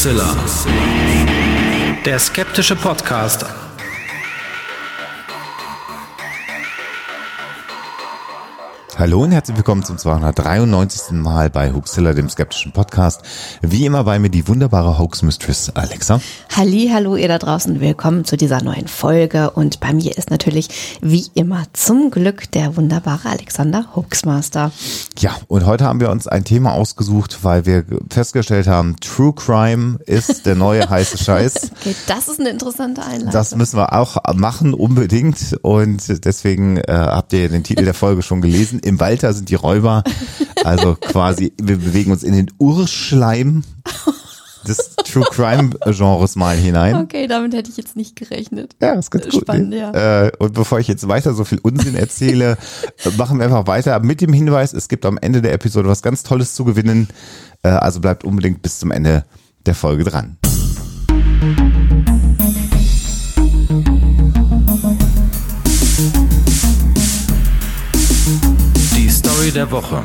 Hoaxilla. Der skeptische Podcast Hallo und herzlich willkommen zum 293. Mal bei Hoaxilla, dem skeptischen Podcast. Wie immer bei mir die wunderbare Hoax Mistress Alexa. Halli, hallo ihr da draußen, willkommen zu dieser neuen Folge und bei mir ist natürlich wie immer zum Glück der wunderbare Alexander Hoaxmaster. Ja, und heute haben wir uns ein Thema ausgesucht, weil wir festgestellt haben, True Crime ist der neue heiße Scheiß. Okay, das ist eine interessante Einleitung. Das müssen wir auch machen unbedingt und deswegen äh, habt ihr den Titel der Folge schon gelesen im Walter sind die Räuber. Also quasi, wir bewegen uns in den Urschleim des True Crime Genres mal hinein. Okay, damit hätte ich jetzt nicht gerechnet. Ja, ist ganz gut. Spannend, ja. Äh, und bevor ich jetzt weiter so viel Unsinn erzähle, machen wir einfach weiter mit dem Hinweis, es gibt am Ende der Episode was ganz Tolles zu gewinnen. Äh, also bleibt unbedingt bis zum Ende der Folge dran. Story der Woche.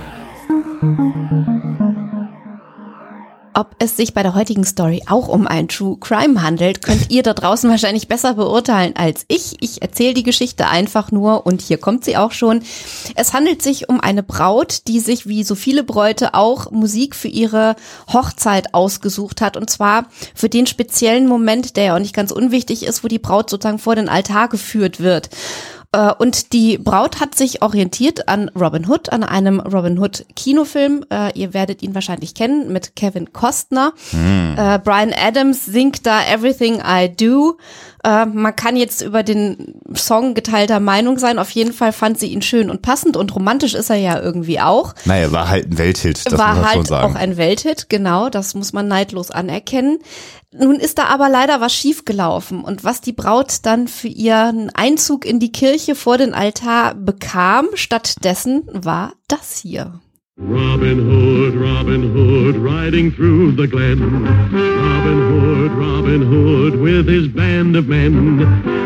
Ob es sich bei der heutigen Story auch um ein True Crime handelt, könnt ihr da draußen wahrscheinlich besser beurteilen als ich. Ich erzähle die Geschichte einfach nur und hier kommt sie auch schon. Es handelt sich um eine Braut, die sich wie so viele Bräute auch Musik für ihre Hochzeit ausgesucht hat und zwar für den speziellen Moment, der ja auch nicht ganz unwichtig ist, wo die Braut sozusagen vor den Altar geführt wird. Äh, und die Braut hat sich orientiert an Robin Hood, an einem Robin Hood Kinofilm. Äh, ihr werdet ihn wahrscheinlich kennen mit Kevin Costner. Hm. Äh, Brian Adams singt da Everything I Do. Äh, man kann jetzt über den Song geteilter Meinung sein. Auf jeden Fall fand sie ihn schön und passend und romantisch ist er ja irgendwie auch. Naja, war halt ein Welthit, das war muss man schon halt sagen. auch ein Welthit, genau, das muss man neidlos anerkennen. Nun ist da aber leider was schiefgelaufen und was die Braut dann für ihren Einzug in die Kirche vor den Altar bekam, stattdessen war das hier. Robin Hood, Robin Hood, riding through the glen. Robin Hood, Robin Hood, with his band of men.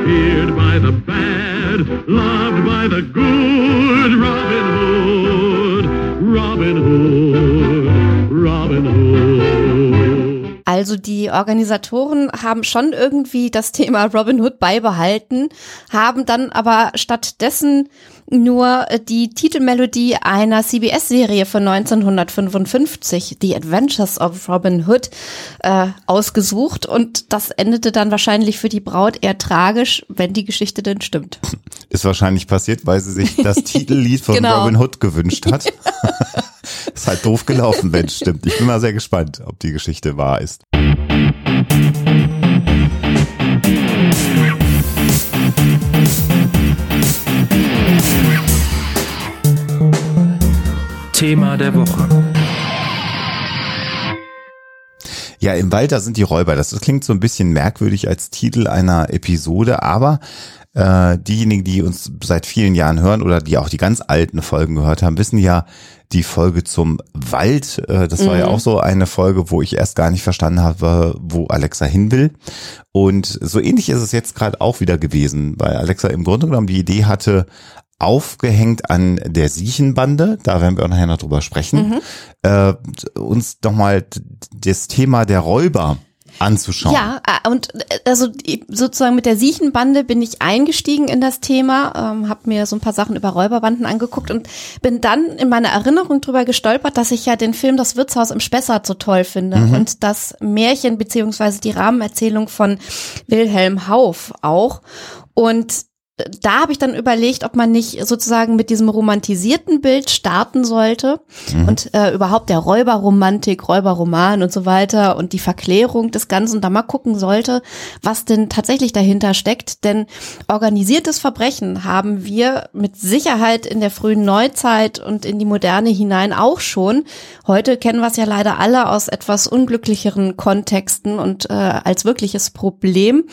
Feared by the bad, loved by the good. Robin Hood, Robin Hood, Robin Hood. Also die Organisatoren haben schon irgendwie das Thema Robin Hood beibehalten, haben dann aber stattdessen nur die Titelmelodie einer CBS-Serie von 1955, The Adventures of Robin Hood, äh, ausgesucht und das endete dann wahrscheinlich für die Braut eher tragisch, wenn die Geschichte denn stimmt. Ist wahrscheinlich passiert, weil sie sich das Titellied von Genau. Robin Hood gewünscht hat. ist halt doof gelaufen, wenn es stimmt. Ich bin mal sehr gespannt, ob die Geschichte wahr ist. Thema der Woche. Ja, im Wald, da sind die Räuber. Das klingt so ein bisschen merkwürdig als Titel einer Episode, aber äh, diejenigen, die uns seit vielen Jahren hören oder die auch die ganz alten Folgen gehört haben, wissen ja, die Folge zum Wald, äh, das war ja auch so eine Folge, wo ich erst gar nicht verstanden habe, wo Alexa hin will. Und so ähnlich ist es jetzt gerade auch wieder gewesen, weil Alexa im Grunde genommen die Idee hatte, aufgehängt an der Siechenbande, da werden wir auch nachher noch drüber sprechen, äh, uns nochmal das Thema der Räuber anzuschauen. Ja, äh, und äh, also sozusagen mit der Siechenbande bin ich eingestiegen in das Thema, ähm, habe mir so ein paar Sachen über Räuberbanden angeguckt und bin dann in meiner Erinnerung drüber gestolpert, dass ich ja den Film Das Wirtshaus im Spessart so toll finde und das Märchen beziehungsweise die Rahmenerzählung von Wilhelm Hauff auch. Und da habe ich dann überlegt, ob man nicht sozusagen mit diesem romantisierten Bild starten sollte und äh, überhaupt der Räuberromantik, Räuberroman und so weiter und die Verklärung des Ganzen da mal gucken sollte, was denn tatsächlich dahinter steckt. Denn organisiertes Verbrechen haben wir mit Sicherheit in der frühen Neuzeit und in die Moderne hinein auch schon. Heute kennen wir es ja leider alle aus etwas unglücklicheren Kontexten und äh, als wirkliches Problem.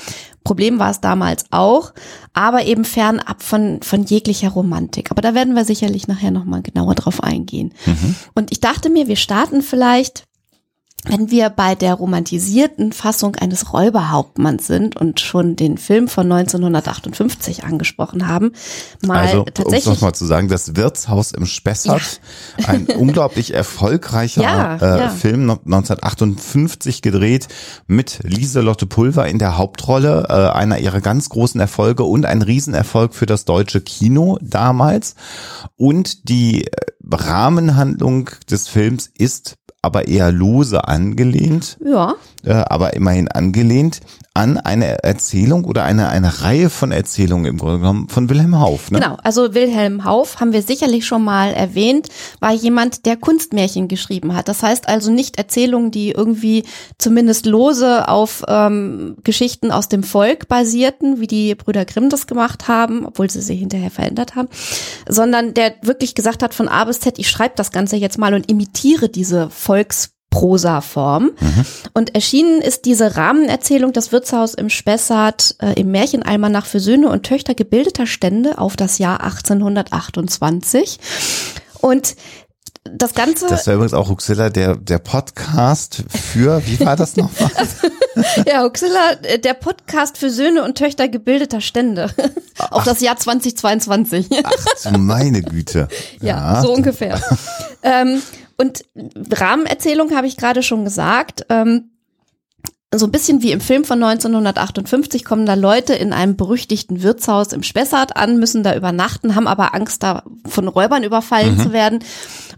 Problem war es damals auch, aber eben fernab von, von jeglicher Romantik. Aber da werden wir sicherlich nachher nochmal genauer drauf eingehen. Und ich dachte mir, wir starten vielleicht wenn wir bei der romantisierten Fassung eines Räuberhauptmanns sind und schon den Film von 1958 angesprochen haben, mal Also, um es tatsächlich nochmal zu sagen, das Wirtshaus im Spessart, ein unglaublich erfolgreicher Ja, äh, ja. Film, no- 1958 gedreht, mit Lieselotte Pulver in der Hauptrolle, äh, einer ihrer ganz großen Erfolge und ein Riesenerfolg für das deutsche Kino damals. Und die äh, Rahmenhandlung des Films ist aber eher lose angelehnt ja, äh, aber immerhin angelehnt an eine Erzählung oder eine, eine Reihe von Erzählungen im Grunde genommen von Wilhelm Hauff. Ne? Genau, also Wilhelm Hauff haben wir sicherlich schon mal erwähnt, war jemand, der Kunstmärchen geschrieben hat. Das heißt also nicht Erzählungen, die irgendwie zumindest lose auf ähm, Geschichten aus dem Volk basierten, wie die Brüder Grimm das gemacht haben, obwohl sie sie hinterher verändert haben, sondern der wirklich gesagt hat von A bis Z, ich schreibe das Ganze jetzt mal und imitiere diese Volks Prosa-Form. Und erschienen ist diese Rahmenerzählung Das Wirtshaus im Spessart äh, im Märchenalmanach für Söhne und Töchter gebildeter Stände auf das Jahr 1828. Und das Ganze, Das wäre übrigens auch Huxilla, der, der Podcast für, wie war das nochmal? ja, Huxilla, äh, der Podcast für Söhne und Töchter gebildeter Stände auf das Jahr 2022. Ach meine Güte. Ja, so ungefähr. ähm, und Rahmenerzählung habe ich gerade schon gesagt. Ähm, so ein bisschen wie im Film von 1958 kommen da Leute in einem berüchtigten Wirtshaus im Spessart an, müssen da übernachten, haben aber Angst, da von Räubern überfallen zu werden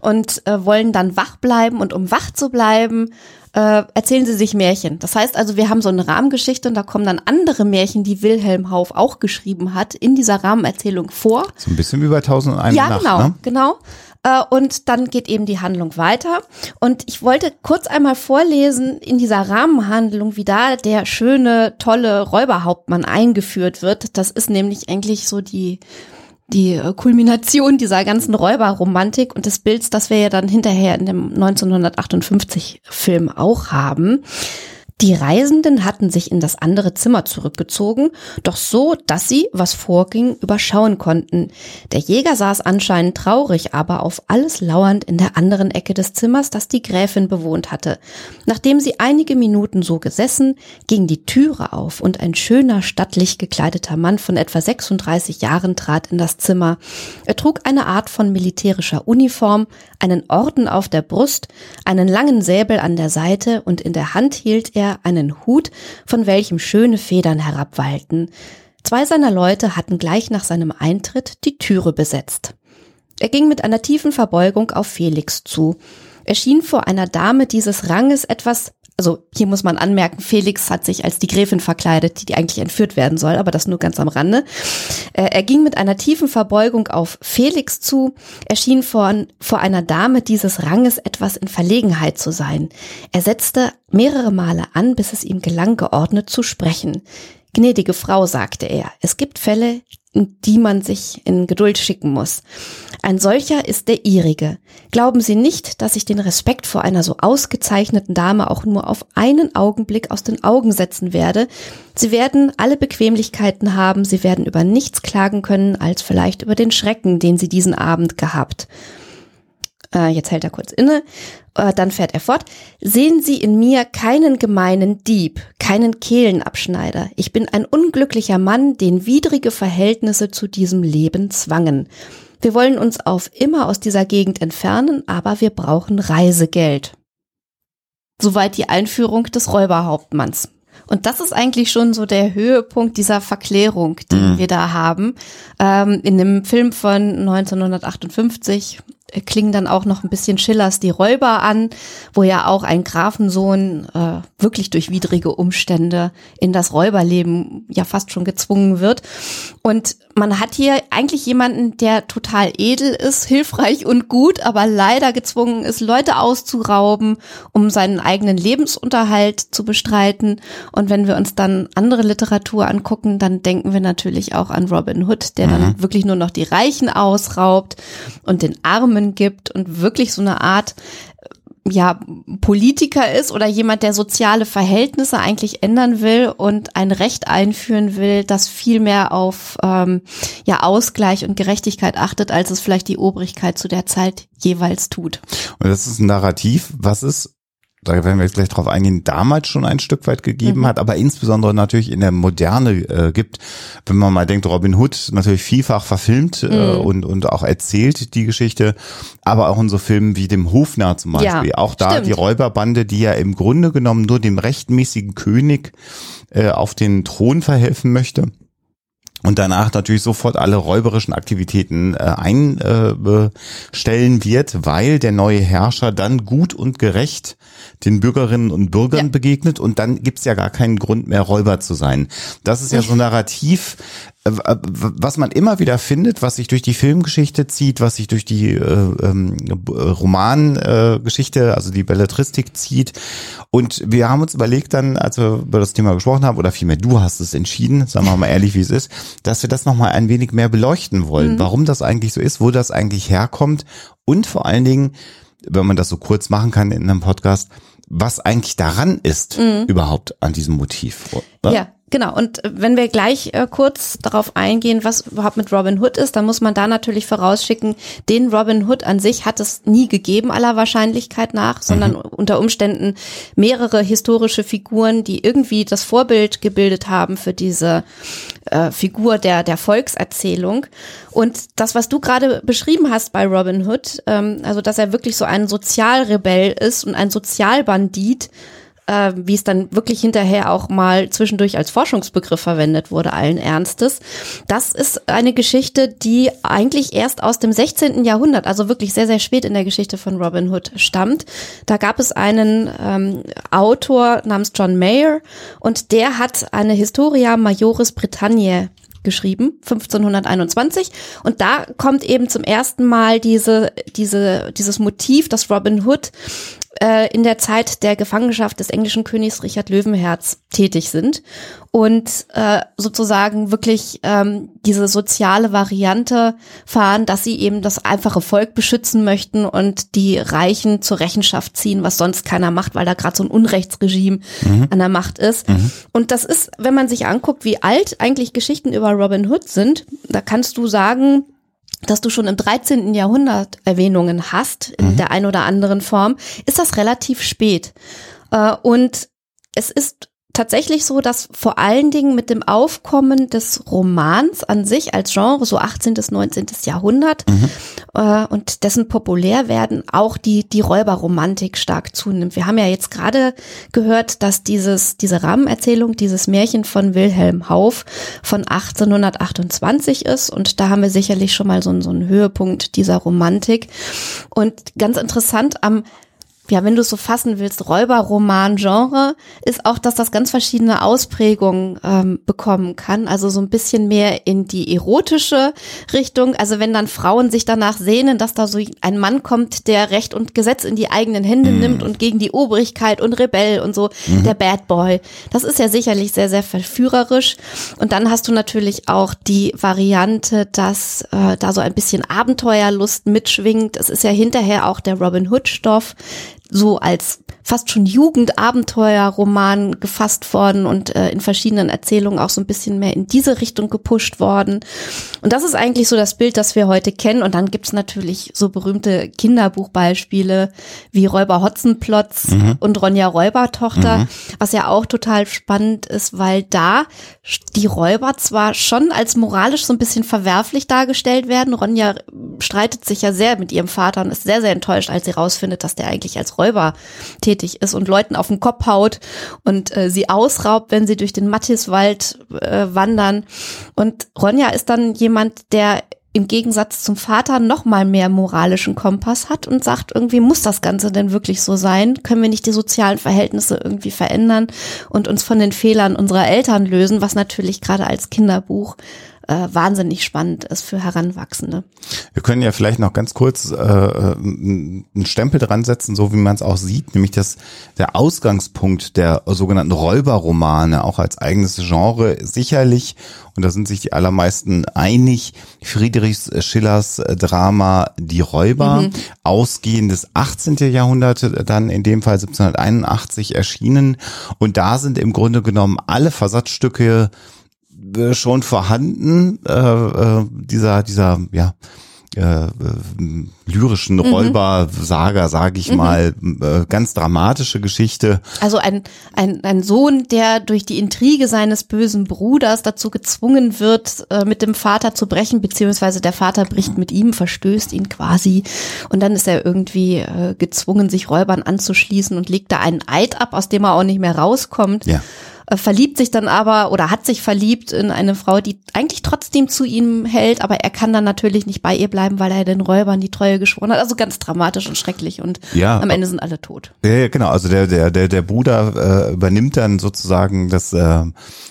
und äh, wollen dann wach bleiben. Und um wach zu bleiben, äh, erzählen sie sich Märchen. Das heißt also, wir haben so eine Rahmengeschichte und da kommen dann andere Märchen, die Wilhelm Hauff auch geschrieben hat, in dieser Rahmenerzählung vor. So ein bisschen wie bei 1001 Ja, Nacht, genau, ne? genau. Äh, Und dann geht eben die Handlung weiter. Und ich wollte kurz einmal vorlesen in dieser Rahmenhandlung, wie da der schöne, tolle Räuberhauptmann eingeführt wird. Das ist nämlich eigentlich so die, die äh, Kulmination dieser ganzen Räuberromantik und des Bilds, das wir ja dann hinterher in dem 1958 Film auch haben. Die Reisenden hatten sich in das andere Zimmer zurückgezogen, doch so, dass sie, was vorging, überschauen konnten. Der Jäger saß anscheinend traurig, aber auf alles lauernd in der anderen Ecke des Zimmers, das die Gräfin bewohnt hatte. Nachdem sie einige Minuten so gesessen, ging die Türe auf und ein schöner, stattlich gekleideter Mann von etwa 36 Jahren trat in das Zimmer. Er trug eine Art von militärischer Uniform, einen Orden auf der Brust, einen langen Säbel an der Seite und in der Hand hielt er einen Hut, von welchem schöne Federn herabwallten. Zwei seiner Leute hatten gleich nach seinem Eintritt die Türe besetzt. Er ging mit einer tiefen Verbeugung auf Felix zu. Er schien vor einer Dame dieses Ranges etwas, also hier muss man anmerken, Felix hat sich als die Gräfin verkleidet, die, die eigentlich entführt werden soll, aber das nur ganz am Rande. Äh, Er ging mit einer tiefen Verbeugung auf Felix zu. Er schien vor, vor einer Dame dieses Ranges etwas in Verlegenheit zu sein. Er setzte mehrere Male an, bis es ihm gelang, geordnet zu sprechen. Gnädige Frau, sagte er, es gibt Fälle, in die man sich in Geduld schicken muss. Ein solcher ist der ihrige. Glauben Sie nicht, dass ich den Respekt vor einer so ausgezeichneten Dame auch nur auf einen Augenblick aus den Augen setzen werde. Sie werden alle Bequemlichkeiten haben, Sie werden über nichts klagen können, als vielleicht über den Schrecken, den Sie diesen Abend gehabt. Äh, jetzt hält er kurz inne, äh, dann fährt er fort. Sehen Sie in mir keinen gemeinen Dieb, keinen Kehlenabschneider. Ich bin ein unglücklicher Mann, den widrige Verhältnisse zu diesem Leben zwangen. Wir wollen uns auf immer aus dieser Gegend entfernen, aber wir brauchen Reisegeld. Soweit die Einführung des Räuberhauptmanns. Und das ist eigentlich schon so der Höhepunkt dieser Verklärung, die wir da haben. Ähm, in dem Film von 1958 äh, klingen dann auch noch ein bisschen Schillers Die Räuber an, wo ja auch ein Grafensohn äh, wirklich durch widrige Umstände in das Räuberleben ja fast schon gezwungen wird. Und man hat hier eigentlich jemanden, der total edel ist, hilfreich und gut, aber leider gezwungen ist, Leute auszurauben, um seinen eigenen Lebensunterhalt zu bestreiten. Und wenn wir uns dann andere Literatur angucken, dann denken wir natürlich auch an Robin Hood, der dann wirklich nur noch die Reichen ausraubt und den Armen gibt und wirklich so eine Art ja, Politiker ist oder jemand, der soziale Verhältnisse eigentlich ändern will und ein Recht einführen will, das viel mehr auf ähm, ja, Ausgleich und Gerechtigkeit achtet, als es vielleicht die Obrigkeit zu der Zeit jeweils tut. Und das ist ein Narrativ, was es da werden wir jetzt gleich drauf eingehen, damals schon ein Stück weit gegeben Mhm. hat, aber insbesondere natürlich in der Moderne äh, gibt. Wenn man mal denkt, Robin Hood natürlich vielfach verfilmt äh, Mhm. und, und auch erzählt die Geschichte, aber auch in so Filmen wie dem Hofnarr zum Ja, Beispiel. auch da stimmt. die Räuberbande, die ja im Grunde genommen nur dem rechtmäßigen König äh, auf den Thron verhelfen möchte. Und danach natürlich sofort alle räuberischen Aktivitäten äh, einstellen wird, weil der neue Herrscher dann gut und gerecht den Bürgerinnen und Bürgern Ja. begegnet und dann gibt's ja gar keinen Grund mehr, Räuber zu sein. Das ist ja so ein Narrativ, äh, was man immer wieder findet, was sich durch die Filmgeschichte zieht, was sich durch die äh, ähm, Romangeschichte, äh, also die Belletristik zieht. Und wir haben uns überlegt dann, als wir über das Thema gesprochen haben, oder vielmehr du hast es entschieden, sagen wir mal ehrlich, wie es ist, dass wir das nochmal ein wenig mehr beleuchten wollen, warum das eigentlich so ist, wo das eigentlich herkommt und vor allen Dingen, wenn man das so kurz machen kann in einem Podcast, was eigentlich daran ist, überhaupt an diesem Motiv. oder? Ja, genau. Und äh, wenn wir gleich äh, kurz darauf eingehen, was überhaupt mit Robin Hood ist, dann muss man da natürlich vorausschicken, den Robin Hood an sich hat es nie gegeben, aller Wahrscheinlichkeit nach, sondern unter Umständen mehrere historische Figuren, die irgendwie das Vorbild gebildet haben für diese äh, Figur der, der Volkserzählung. Und das, was du gerade beschrieben hast bei Robin Hood, ähm, also dass er wirklich so ein Sozialrebell ist und ein Sozialbandit, äh, wie es dann wirklich hinterher auch mal zwischendurch als Forschungsbegriff verwendet wurde, allen Ernstes. Das ist eine Geschichte, die eigentlich erst aus dem 16. Jahrhundert, also wirklich sehr, sehr spät in der Geschichte von Robin Hood stammt. Da gab es einen ähm, Autor namens John Mayer und der hat eine Historia Majoris Britanniae geschrieben, 1521. Und da kommt eben zum ersten Mal diese, diese, dieses Motiv, dass Robin Hood äh, in der Zeit der Gefangenschaft des englischen Königs Richard Löwenherz tätig sind und äh, sozusagen wirklich ähm, diese soziale Variante fahren, dass sie eben das einfache Volk beschützen möchten und die Reichen zur Rechenschaft ziehen, was sonst keiner macht, weil da gerade so ein Unrechtsregime an der Macht ist. Und das ist, wenn man sich anguckt, wie alt eigentlich Geschichten über Robin Hood sind, da kannst du sagen, dass du schon im 13. Jahrhundert Erwähnungen hast, in der einen oder anderen Form, ist das relativ spät. Äh, Und es ist tatsächlich so, dass vor allen Dingen mit dem Aufkommen des Romans an sich als Genre, so 18. bis 19. Jahrhundert, äh, und dessen Populärwerden auch die, die Räuberromantik stark zunimmt. Wir haben ja jetzt gerade gehört, dass dieses, diese Rahmenerzählung, dieses Märchen von Wilhelm Hauff von 1828 ist und da haben wir sicherlich schon mal so, so einen Höhepunkt dieser Romantik. Und ganz interessant am ja, wenn du es so fassen willst, Räuberroman-Genre, ist auch, dass das ganz verschiedene Ausprägungen ähm, bekommen kann. Also so ein bisschen mehr in die erotische Richtung. Also wenn dann Frauen sich danach sehnen, dass da so ein Mann kommt, der Recht und Gesetz in die eigenen Hände nimmt und gegen die Obrigkeit und Rebell und so, der Bad Boy. Das ist ja sicherlich sehr, sehr verführerisch. Und dann hast du natürlich auch die Variante, dass äh, da so ein bisschen Abenteuerlust mitschwingt. Es ist ja hinterher auch der Robin Hood-Stoff so als fast schon Jugendabenteuerroman gefasst worden und äh, in verschiedenen Erzählungen auch so ein bisschen mehr in diese Richtung gepusht worden. Und das ist eigentlich so das Bild, das wir heute kennen. Und dann gibt's natürlich so berühmte Kinderbuchbeispiele wie Räuber Hotzenplotz und Ronja Räubertochter, was ja auch total spannend ist, weil da die Räuber zwar schon als moralisch so ein bisschen verwerflich dargestellt werden. Ronja streitet sich ja sehr mit ihrem Vater und ist sehr, sehr enttäuscht, als sie rausfindet, dass der eigentlich als Räuber tätig ist und Leuten auf den Kopf haut und äh, sie ausraubt, wenn sie durch den Mattiswald äh, wandern. Und Ronja ist dann jemand, der im Gegensatz zum Vater noch mal mehr moralischen Kompass hat und sagt, irgendwie muss das Ganze denn wirklich so sein? Können wir nicht die sozialen Verhältnisse irgendwie verändern und uns von den Fehlern unserer Eltern lösen, was natürlich gerade als Kinderbuch äh, wahnsinnig spannend ist für Heranwachsende. Wir können ja vielleicht noch ganz kurz äh, einen Stempel dran setzen, so wie man es auch sieht, nämlich dass der Ausgangspunkt der sogenannten Räuberromane auch als eigenes Genre sicherlich, und da sind sich die allermeisten einig, Friedrichs Schillers Drama Die Räuber, ausgehendes 18. Jahrhundert, dann in dem Fall 1781 erschienen. Und da sind im Grunde genommen alle Versatzstücke äh, schon vorhanden, äh, äh, dieser, dieser, ja, äh, äh, lyrischen Mhm. Räubersaga, sage ich mal, äh, ganz dramatische Geschichte. Also ein, ein, ein Sohn, der durch die Intrige seines bösen Bruders dazu gezwungen wird, äh, mit dem Vater zu brechen, beziehungsweise der Vater bricht mit ihm, verstößt ihn quasi. Und dann ist er irgendwie äh, gezwungen, sich Räubern anzuschließen und legt da einen Eid ab, aus dem er auch nicht mehr rauskommt. Ja. Äh, verliebt sich dann aber oder hat sich verliebt in eine Frau, die eigentlich trotzdem zu ihm hält, aber er kann dann natürlich nicht bei ihr bleiben, weil er den Räubern die Treue geschworen hat. Also ganz dramatisch und schrecklich und Ja. am Ende sind alle tot. Ja, ja, genau. Also der, der, der, der Bruder äh, übernimmt dann sozusagen das äh,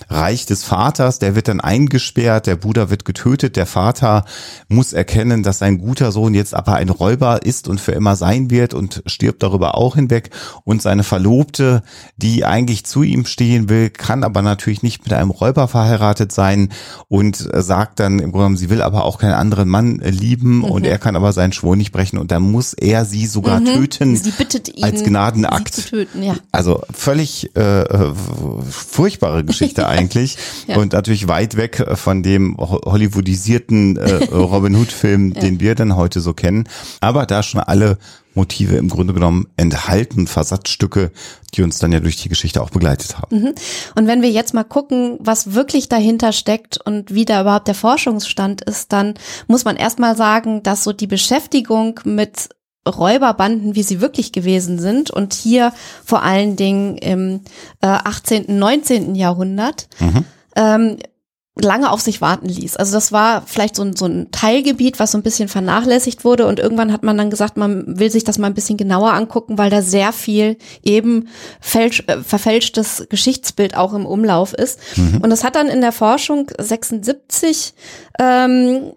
Reich des Vaters, der wird dann eingesperrt, der Bruder wird getötet, der Vater muss erkennen, dass sein guter Sohn jetzt aber ein Räuber ist und für immer sein wird und stirbt darüber auch hinweg. Und seine Verlobte, die eigentlich zu ihm stehen will, kann aber natürlich nicht mit einem Räuber verheiratet sein und sagt dann im Grunde genommen, sie will aber auch keinen anderen Mann äh, lieben und er kann aber seinen Schwur nicht brechen und dann muss er sie sogar töten Sie bittet ihn, als Gnadenakt. sie zu töten, ja. Also völlig äh, äh, furchtbare Geschichte eigentlich Ja. und natürlich weit weg von dem ho- hollywoodisierten äh, Robin Hood Film, den wir dann heute so kennen. Aber da schon alle Motive im Grunde genommen enthalten, Versatzstücke, die uns dann ja durch die Geschichte auch begleitet haben. Und wenn wir jetzt mal gucken, was wirklich dahinter steckt und wie da überhaupt der Forschungsstand ist, dann muss man erstmal sagen, dass so die Beschäftigung mit Räuberbanden, wie sie wirklich gewesen sind und hier vor allen Dingen im äh, 18., 19. Jahrhundert, ähm, lange auf sich warten ließ. Also das war vielleicht so ein, so ein Teilgebiet, was so ein bisschen vernachlässigt wurde und irgendwann hat man dann gesagt, man will sich das mal ein bisschen genauer angucken, weil da sehr viel eben fälsch, äh, verfälschtes Geschichtsbild auch im Umlauf ist. Und das hat dann in der Forschung 76 ähm,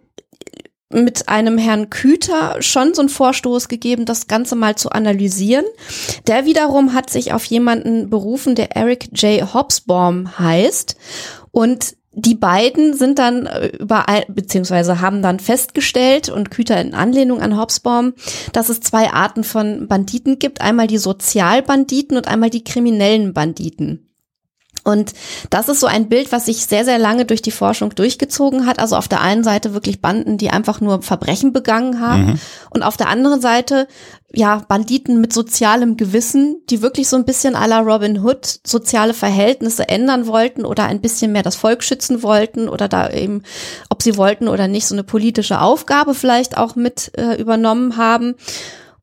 mit einem Herrn Küter schon so einen Vorstoß gegeben, das Ganze mal zu analysieren. Der wiederum hat sich auf jemanden berufen, der Eric J. Hobsbawm heißt. Und die beiden sind dann äh, überall, beziehungsweise haben dann festgestellt und Küter in Anlehnung an Hobsbawm, dass es zwei Arten von Banditen gibt. Einmal die Sozialbanditen und einmal die kriminellen Banditen. Und das ist so ein Bild, was sich sehr, sehr lange durch die Forschung durchgezogen hat. Also auf der einen Seite wirklich Banden, die einfach nur Verbrechen begangen haben. Und auf der anderen Seite, ja, Banditen mit sozialem Gewissen, die wirklich so ein bisschen à la Robin Hood soziale Verhältnisse ändern wollten oder ein bisschen mehr das Volk schützen wollten oder da eben, ob sie wollten oder nicht, so eine politische Aufgabe vielleicht auch mit äh, übernommen haben.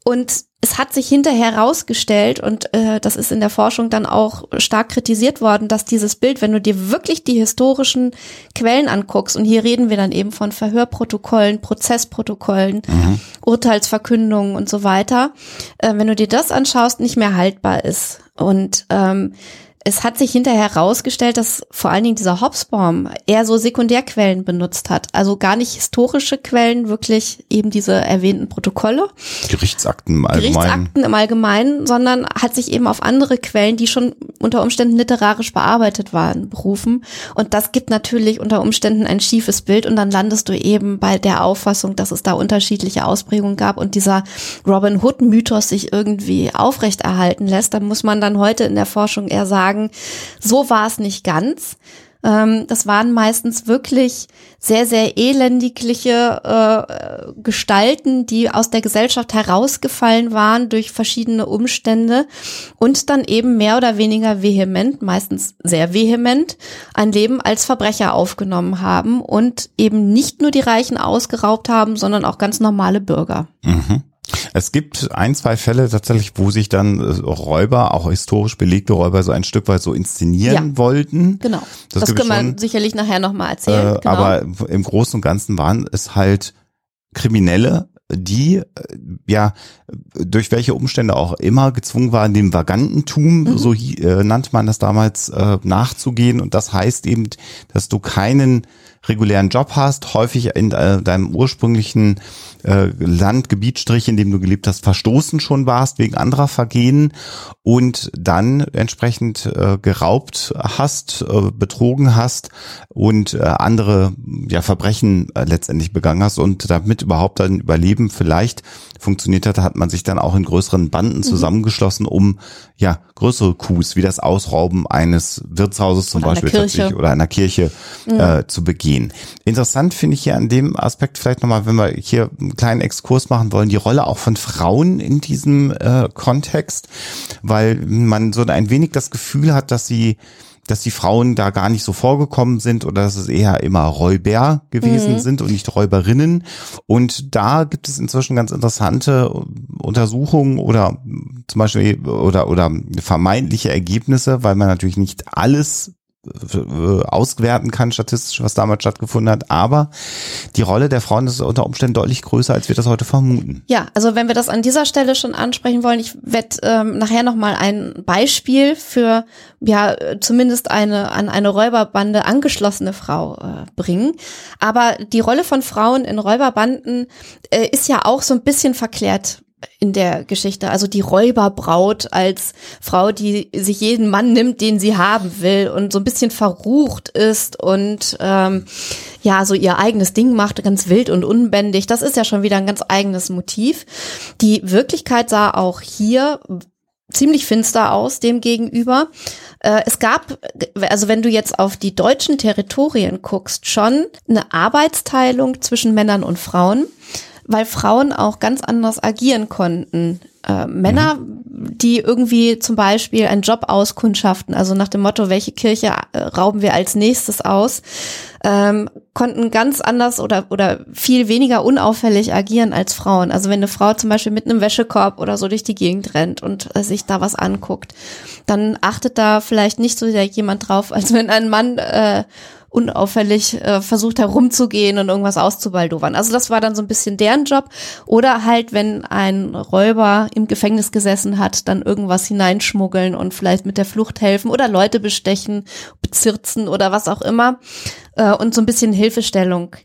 Und es hat sich hinterher herausgestellt, und äh, das ist in der Forschung dann auch stark kritisiert worden, dass dieses Bild, wenn du dir wirklich die historischen Quellen anguckst, und hier reden wir dann eben von Verhörprotokollen, Prozessprotokollen, Urteilsverkündungen und so weiter, äh, wenn du dir das anschaust, nicht mehr haltbar ist. Und ähm, es hat sich hinterher herausgestellt, dass vor allen Dingen dieser Hobsbawm eher so Sekundärquellen benutzt hat. Also gar nicht historische Quellen, wirklich eben diese erwähnten Protokolle, Gerichtsakten im Allgemeinen. Gerichtsakten im Allgemeinen, sondern hat sich eben auf andere Quellen, die schon unter Umständen literarisch bearbeitet waren, berufen. Und das gibt natürlich unter Umständen ein schiefes Bild und dann landest du eben bei der Auffassung, dass es da unterschiedliche Ausprägungen gab und dieser Robin Hood Mythos sich irgendwie aufrechterhalten lässt. Da muss man dann heute in der Forschung eher sagen, so war es nicht ganz. Ähm, das waren meistens wirklich sehr, sehr elendigliche äh, Gestalten, die aus der Gesellschaft herausgefallen waren durch verschiedene Umstände und dann eben mehr oder weniger vehement, meistens sehr vehement, ein Leben als Verbrecher aufgenommen haben und eben nicht nur die Reichen ausgeraubt haben, sondern auch ganz normale Bürger. Es gibt ein, zwei Fälle tatsächlich, wo sich dann äh, Räuber, auch historisch belegte Räuber, so ein Stück weit so inszenieren Ja. wollten. Genau. Das Das, können wir sicherlich nachher nochmal erzählen. Äh, genau. Aber im Großen und Ganzen waren es halt Kriminelle, die äh, ja durch welche Umstände auch immer gezwungen waren, dem Vagantentum, Mhm. so äh, nannte man das damals, äh, nachzugehen. Und das heißt eben, dass du keinen regulären Job hast, häufig in äh, deinem ursprünglichen äh, Land, Gebietsstrich, in dem du gelebt hast, verstoßen schon warst wegen anderer Vergehen und dann entsprechend äh, geraubt hast, äh, betrogen hast und äh, andere ja Verbrechen äh, letztendlich begangen hast und damit überhaupt dein Überleben vielleicht funktioniert hat, hat man sich dann auch in größeren Banden zusammengeschlossen, um ja größere Coups wie das Ausrauben eines Wirtshauses zum Oder Beispiel tatsächlich oder einer Kirche äh, zu begehen. Interessant finde ich hier an dem Aspekt vielleicht nochmal, wenn wir hier einen kleinen Exkurs machen wollen, die Rolle auch von Frauen in diesem äh, Kontext, weil man so ein wenig das Gefühl hat, dass sie dass die Frauen da gar nicht so vorgekommen sind oder dass es eher immer Räuber gewesen sind und nicht Räuberinnen. Und da gibt es inzwischen ganz interessante Untersuchungen oder zum Beispiel oder oder vermeintliche Ergebnisse, weil man natürlich nicht alles äh, auswerten kann statistisch, was damals stattgefunden hat. Aber die Rolle der Frauen ist unter Umständen deutlich größer, als wir das heute vermuten. Ja, also wenn wir das an dieser Stelle schon ansprechen wollen, ich werde ähm, nachher noch mal ein Beispiel für ja zumindest eine an eine Räuberbande angeschlossene Frau äh, bringen. Aber die Rolle von Frauen in Räuberbanden äh, ist ja auch so ein bisschen verklärt in der Geschichte. Also die Räuberbraut als Frau, die sich jeden Mann nimmt, den sie haben will und so ein bisschen verrucht ist und ähm, ja, so ihr eigenes Ding macht, ganz wild und unbändig. Das ist ja schon wieder ein ganz eigenes Motiv. Die Wirklichkeit sah auch hier ziemlich finster aus dem gegenüber. Äh, es gab, also wenn du jetzt auf die deutschen Territorien guckst, schon eine Arbeitsteilung zwischen Männern und Frauen, weil Frauen auch ganz anders agieren konnten. Äh, Männer, die irgendwie zum Beispiel einen Job auskundschaften, also nach dem Motto, welche Kirche äh, rauben wir als nächstes aus, ähm, konnten ganz anders oder, oder viel weniger unauffällig agieren als Frauen. Also wenn eine Frau zum Beispiel mit einem Wäschekorb oder so durch die Gegend rennt und äh, sich da was anguckt, dann achtet da vielleicht nicht so sehr jemand drauf, als wenn ein Mann äh, unauffällig äh, versucht herumzugehen und irgendwas auszubaldowern. Also das war dann so ein bisschen deren Job. Oder halt, wenn ein Räuber im Gefängnis gesessen hat, dann irgendwas hineinschmuggeln und vielleicht mit der Flucht helfen oder Leute bestechen, bezirzen oder was auch immer. Äh, und so ein bisschen Hilfestellung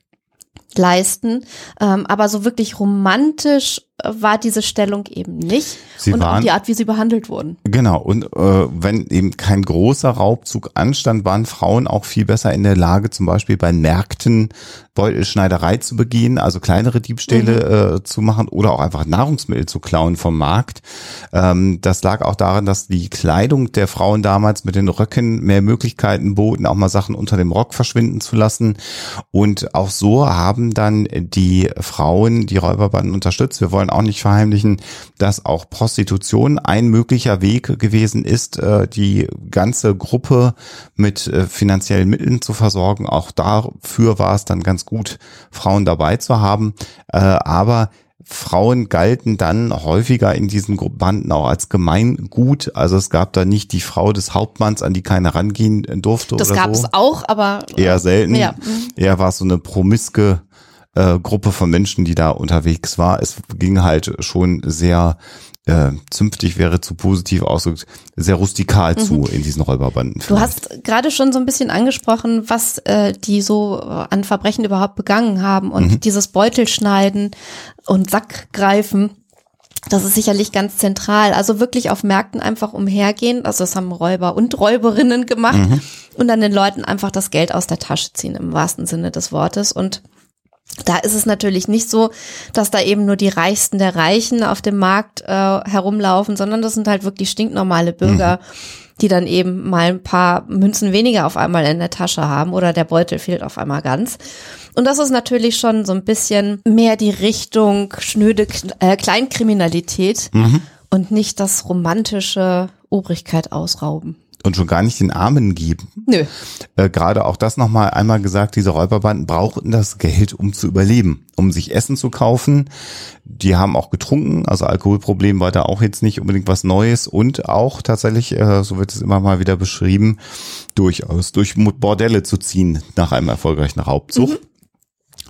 leisten. Ähm, aber so wirklich romantisch war diese Stellung eben nicht. Sie und auch waren- die Art, wie sie behandelt wurden. Genau, und äh, wenn eben kein großer Raubzug anstand, waren Frauen auch viel besser in der Lage, zum Beispiel bei Märkten Beutelschneiderei zu begehen, also kleinere Diebstähle äh, zu machen oder auch einfach Nahrungsmittel zu klauen vom Markt. Ähm, das lag auch daran, dass die Kleidung der Frauen damals mit den Röcken mehr Möglichkeiten boten, auch mal Sachen unter dem Rock verschwinden zu lassen. Und auch so haben dann die Frauen die Räuberbanden unterstützt. Wir wollen auch nicht verheimlichen, dass auch Prostitution ein möglicher Weg gewesen ist, äh, die ganze Gruppe mit äh, finanziellen Mitteln zu versorgen. Auch dafür war es dann ganz gut, Frauen dabei zu haben. Äh, Aber Frauen galten dann häufiger in diesen Banden auch als Gemeingut. Also es gab da nicht die Frau des Hauptmanns, an die keiner rangehen durfte Das gab es so. auch, aber Eher selten. Ja. Eher war es so eine promiske äh, Gruppe von Menschen, die da unterwegs war. Es ging halt schon sehr äh, zünftig wäre zu positiv ausgedrückt, sehr rustikal zu in diesen Räuberbanden. Mhm. Du hast gerade schon so ein bisschen angesprochen, was äh, die so an Verbrechen überhaupt begangen haben und Mhm. dieses Beutelschneiden und Sackgreifen. Das ist sicherlich ganz zentral. Also wirklich auf Märkten einfach umhergehen. Also das haben Räuber und Räuberinnen gemacht Mhm. und dann den Leuten einfach das Geld aus der Tasche ziehen im wahrsten Sinne des Wortes. Und da ist es natürlich nicht so, dass da eben nur die Reichsten der Reichen auf dem Markt äh, herumlaufen, sondern das sind halt wirklich stinknormale Bürger, die dann eben mal ein paar Münzen weniger auf einmal in der Tasche haben oder der Beutel fehlt auf einmal ganz. Und das ist natürlich schon so ein bisschen mehr die Richtung schnöde äh, Kleinkriminalität und nicht das romantische Obrigkeit ausrauben. Und schon gar nicht den Armen geben. Nö. Äh, Gerade auch das nochmal einmal gesagt, diese Räuberbanden brauchten das Geld, um zu überleben, um sich Essen zu kaufen. Die haben auch getrunken, also Alkoholproblem war da auch jetzt nicht unbedingt was Neues und auch tatsächlich, äh, so wird es immer mal wieder beschrieben, durchaus durch Bordelle zu ziehen nach einem erfolgreichen Raubzug. Und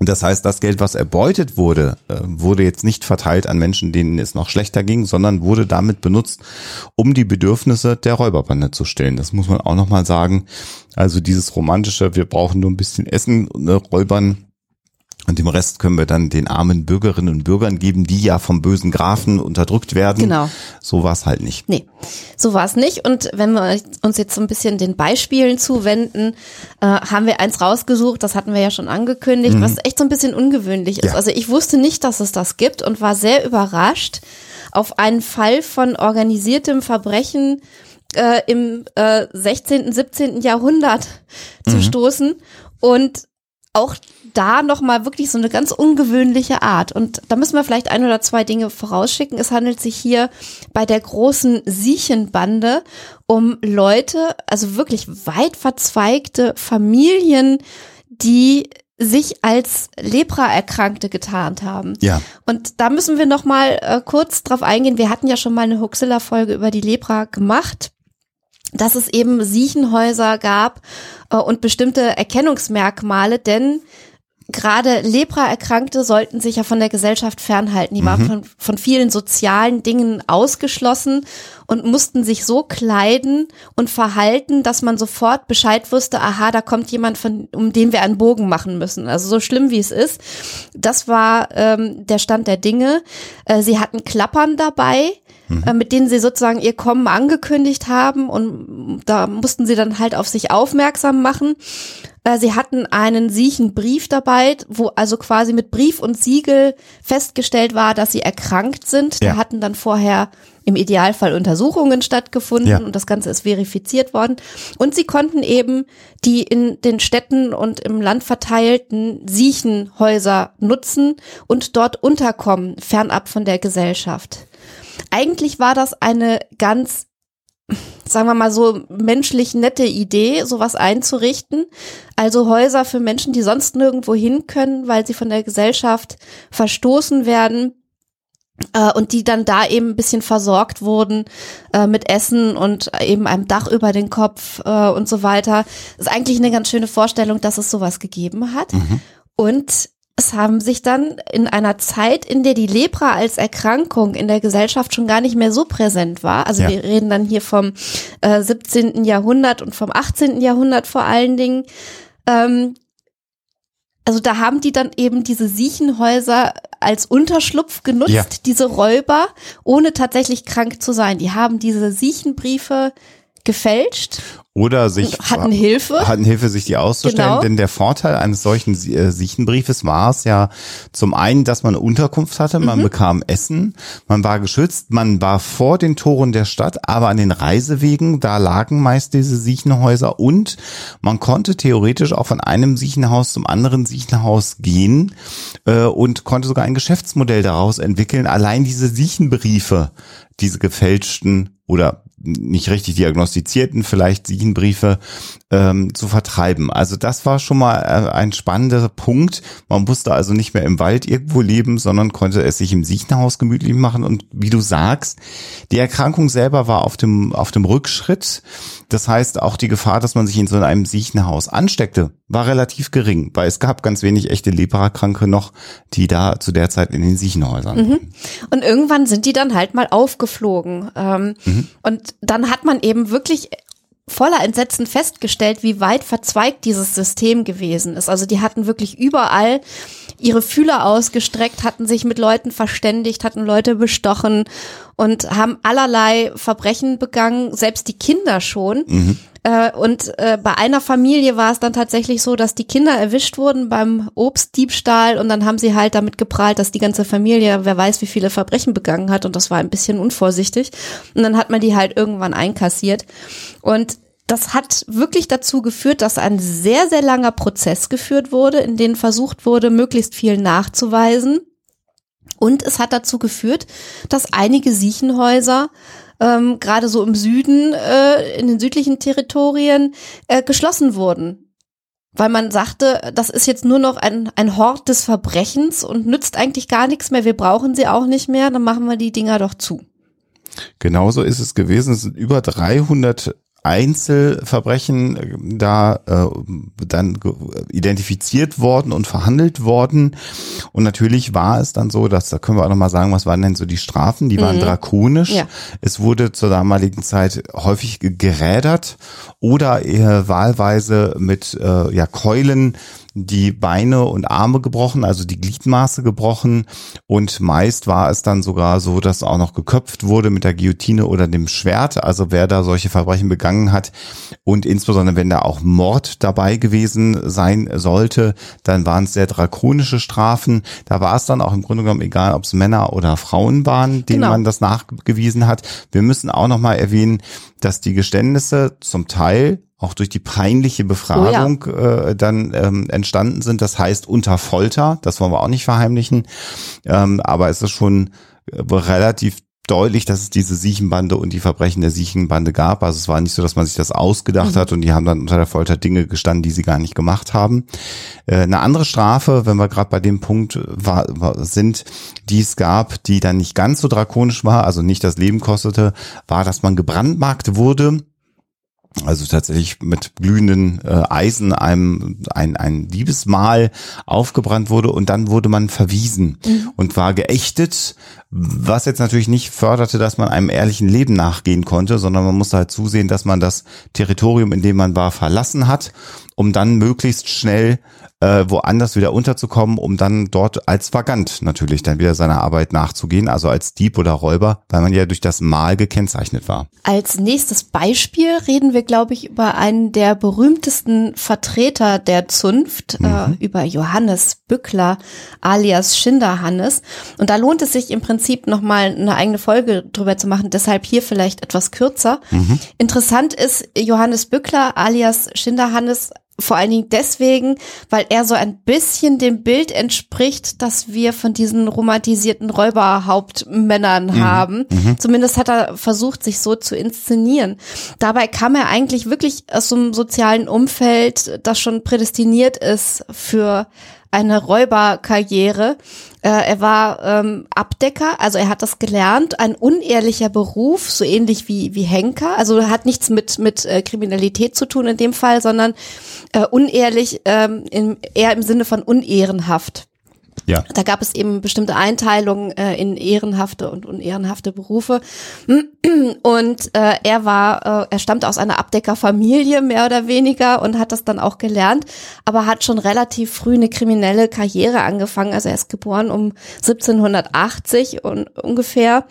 Das heißt, das Geld, was erbeutet wurde, äh, wurde jetzt nicht verteilt an Menschen, denen es noch schlechter ging, sondern wurde damit benutzt, um die Bedürfnisse der Räuberbande zu stillen. Das muss man auch nochmal sagen. Also dieses romantische, wir brauchen nur ein bisschen Essen, ne, Räubern Und den Rest können wir dann den armen Bürgerinnen und Bürgern geben, die ja vom bösen Grafen unterdrückt werden. Genau. So war es halt nicht. Nee, so war es nicht. Und wenn wir uns jetzt so ein bisschen den Beispielen zuwenden, äh, haben wir eins rausgesucht, das hatten wir ja schon angekündigt, was echt so ein bisschen ungewöhnlich ist. Ja. Also ich wusste nicht, dass es das gibt und war sehr überrascht, auf einen Fall von organisiertem Verbrechen äh, im äh, 16., 17. Jahrhundert zu stoßen und auch da nochmal wirklich so eine ganz ungewöhnliche Art. Und da müssen wir vielleicht ein oder zwei Dinge vorausschicken. Es handelt sich hier bei der großen Siechenbande um Leute, also wirklich weit verzweigte Familien, die sich als Lepra-Erkrankte getarnt haben. Ja. Und da müssen wir noch mal äh, kurz drauf eingehen. Wir hatten ja schon mal eine Huxilla-Folge über die Lepra gemacht dass es eben Siechenhäuser gab äh, und bestimmte Erkennungsmerkmale, denn gerade Lepra-Erkrankte sollten sich ja von der Gesellschaft fernhalten. Die waren von, von vielen sozialen Dingen ausgeschlossen und mussten sich so kleiden und verhalten, dass man sofort Bescheid wusste, aha, da kommt jemand, von, um den wir einen Bogen machen müssen. Also so schlimm wie es ist. Das war ähm, der Stand der Dinge. Äh, sie hatten Klappern dabei äh, mit denen sie sozusagen ihr Kommen angekündigt haben und da mussten sie dann halt auf sich aufmerksam machen. Äh, Sie hatten einen Siechenbrief dabei, wo also quasi mit Brief und Siegel festgestellt war, dass sie erkrankt sind. Ja. Da hatten dann vorher im Idealfall Untersuchungen stattgefunden Ja. und das Ganze ist verifiziert worden. Und sie konnten eben die in den Städten und im Land verteilten Siechenhäuser nutzen und dort unterkommen, fernab von der Gesellschaft. Eigentlich war das eine ganz sagen wir mal so menschlich nette Idee, sowas einzurichten. Also Häuser für Menschen, die sonst nirgendwo hin können, weil sie von der Gesellschaft verstoßen werden äh, und die dann da eben ein bisschen versorgt wurden äh, mit Essen und eben einem Dach über den Kopf äh, und so weiter. ist eigentlich eine ganz schöne Vorstellung, dass es sowas gegeben hat. Und es haben sich dann in einer Zeit, in der die Lepra als Erkrankung in der Gesellschaft schon gar nicht mehr so präsent war, also Ja. wir reden dann hier vom äh, 17. Jahrhundert und vom 18. Jahrhundert vor allen Dingen, ähm, also da haben die dann eben diese Siechenhäuser als Unterschlupf genutzt, Ja. diese Räuber, ohne tatsächlich krank zu sein. Die haben diese Siechenbriefe gefälscht, Oder sich hatten Hilfe. hatten Hilfe, sich die auszustellen. Genau. Denn der Vorteil eines solchen äh, Siechenbriefes war es ja zum einen, dass man Unterkunft hatte, man bekam Essen, man war geschützt, man war vor den Toren der Stadt, aber an den Reisewegen, da lagen meist diese Siechenhäuser und man konnte theoretisch auch von einem Siechenhaus zum anderen Siechenhaus gehen äh, und konnte sogar ein Geschäftsmodell daraus entwickeln. Allein diese Siechenbriefe, diese gefälschten oder nicht richtig diagnostizierten vielleicht Siechenbriefe ähm, zu vertreiben. Also das war schon mal äh, ein spannender Punkt. Man musste also nicht mehr im Wald irgendwo leben, sondern konnte es sich im Siechenhaus gemütlich machen. Und wie du sagst, die Erkrankung selber war auf dem, auf dem Rückschritt. Das heißt, auch die Gefahr, dass man sich in so einem Siechenhaus ansteckte, war relativ gering, weil es gab ganz wenig echte Leprakranke noch, die da zu der Zeit in den Siechenhäusern waren. Und irgendwann sind die dann halt mal aufgeflogen. Ähm, Und dann hat man eben wirklich voller Entsetzen festgestellt, wie weit verzweigt dieses System gewesen ist. Also die hatten wirklich überall ihre Fühler ausgestreckt, hatten sich mit Leuten verständigt, hatten Leute bestochen und haben allerlei Verbrechen begangen, selbst die Kinder schon. Äh, Und äh, bei einer Familie war es dann tatsächlich so, dass die Kinder erwischt wurden beim Obstdiebstahl und dann haben sie halt damit geprahlt, dass die ganze Familie, wer weiß, wie viele Verbrechen begangen hat und das war ein bisschen unvorsichtig. Und dann hat man die halt irgendwann einkassiert. Und das hat wirklich dazu geführt, dass ein sehr, sehr langer Prozess geführt wurde, in dem versucht wurde, möglichst viel nachzuweisen. Und es hat dazu geführt, dass einige Siechenhäuser ähm, gerade so im Süden, äh, in den südlichen Territorien, äh, geschlossen wurden. Weil man sagte, das ist jetzt nur noch ein, ein Hort des Verbrechens und nützt eigentlich gar nichts mehr. Wir brauchen sie auch nicht mehr, dann machen wir die Dinger doch zu. Genauso ist es gewesen. Es sind über 300 Einzelverbrechen äh, da äh, dann identifiziert worden und verhandelt worden. Und natürlich war es dann so, dass, da können wir auch nochmal sagen, was waren denn so die Strafen? Die waren drakonisch. Ja. Es wurde zur damaligen Zeit häufig ge- gerädert oder eher wahlweise mit äh, ja, Keulen die Beine und Arme gebrochen, also die Gliedmaße gebrochen und meist war es dann sogar so, dass auch noch geköpft wurde mit der Guillotine oder dem Schwert. Also wer da solche Verbrechen begangen hat und insbesondere wenn da auch Mord dabei gewesen sein sollte, dann waren es sehr drakonische Strafen. Da war es dann auch im Grunde genommen egal, ob es Männer oder Frauen waren, denen Genau. man das nachgewiesen hat. Wir müssen auch noch mal erwähnen, dass die Geständnisse zum Teil auch durch die peinliche Befragung äh, dann ähm, entstanden sind. Das heißt unter Folter, das wollen wir auch nicht verheimlichen. Ähm, aber es ist schon äh, relativ deutlich, dass es diese Siechenbande und die Verbrechen der Siechenbande gab. Also es war nicht so, dass man sich das ausgedacht hat und die haben dann unter der Folter Dinge gestanden, die sie gar nicht gemacht haben. Äh, eine andere Strafe, wenn wir gerade bei dem Punkt war, war, sind, die es gab, die dann nicht ganz so drakonisch war, also nicht das Leben kostete, war, dass man gebrandmarkt wurde also tatsächlich mit glühenden äh, Eisen einem ein, ein Liebesmahl aufgebrannt wurde und dann wurde man verwiesen und war geächtet, was jetzt natürlich nicht förderte, dass man einem ehrlichen Leben nachgehen konnte, sondern man musste halt zusehen, dass man das Territorium, in dem man war, verlassen hat, um dann möglichst schnell äh, woanders wieder unterzukommen, um dann dort als Vagant natürlich dann wieder seiner Arbeit nachzugehen, also als Dieb oder Räuber, weil man ja durch das Mal gekennzeichnet war. Als nächstes Beispiel reden wir, glaube ich, über einen der berühmtesten Vertreter der Zunft, äh, über Johannes Bückler alias Schinderhannes. Und da lohnt es sich im Prinzip nochmal eine eigene Folge drüber zu machen, deshalb hier vielleicht etwas kürzer. Interessant ist, Johannes Bückler alias Schinderhannes vor allen Dingen deswegen, weil er so ein bisschen dem Bild entspricht, das wir von diesen romantisierten Räuberhauptmännern haben. Zumindest hat er versucht, sich so zu inszenieren. Dabei kam er eigentlich wirklich aus so einem sozialen Umfeld, das schon prädestiniert ist für eine Räuberkarriere. Äh, er war ähm, Abdecker, also er hat das gelernt, ein unehrlicher Beruf, so ähnlich wie wie Henker. Also hat nichts mit mit äh, Kriminalität zu tun in dem Fall, sondern äh, unehrlich ähm, im, eher im Sinne von unehrenhaft. Ja. Da gab es eben bestimmte Einteilungen äh, in ehrenhafte und unehrenhafte Berufe. Und äh, er war, äh, er stammte aus einer Abdeckerfamilie mehr oder weniger und hat das dann auch gelernt, aber hat schon relativ früh eine kriminelle Karriere angefangen. Also er ist geboren um 1780 und ungefähr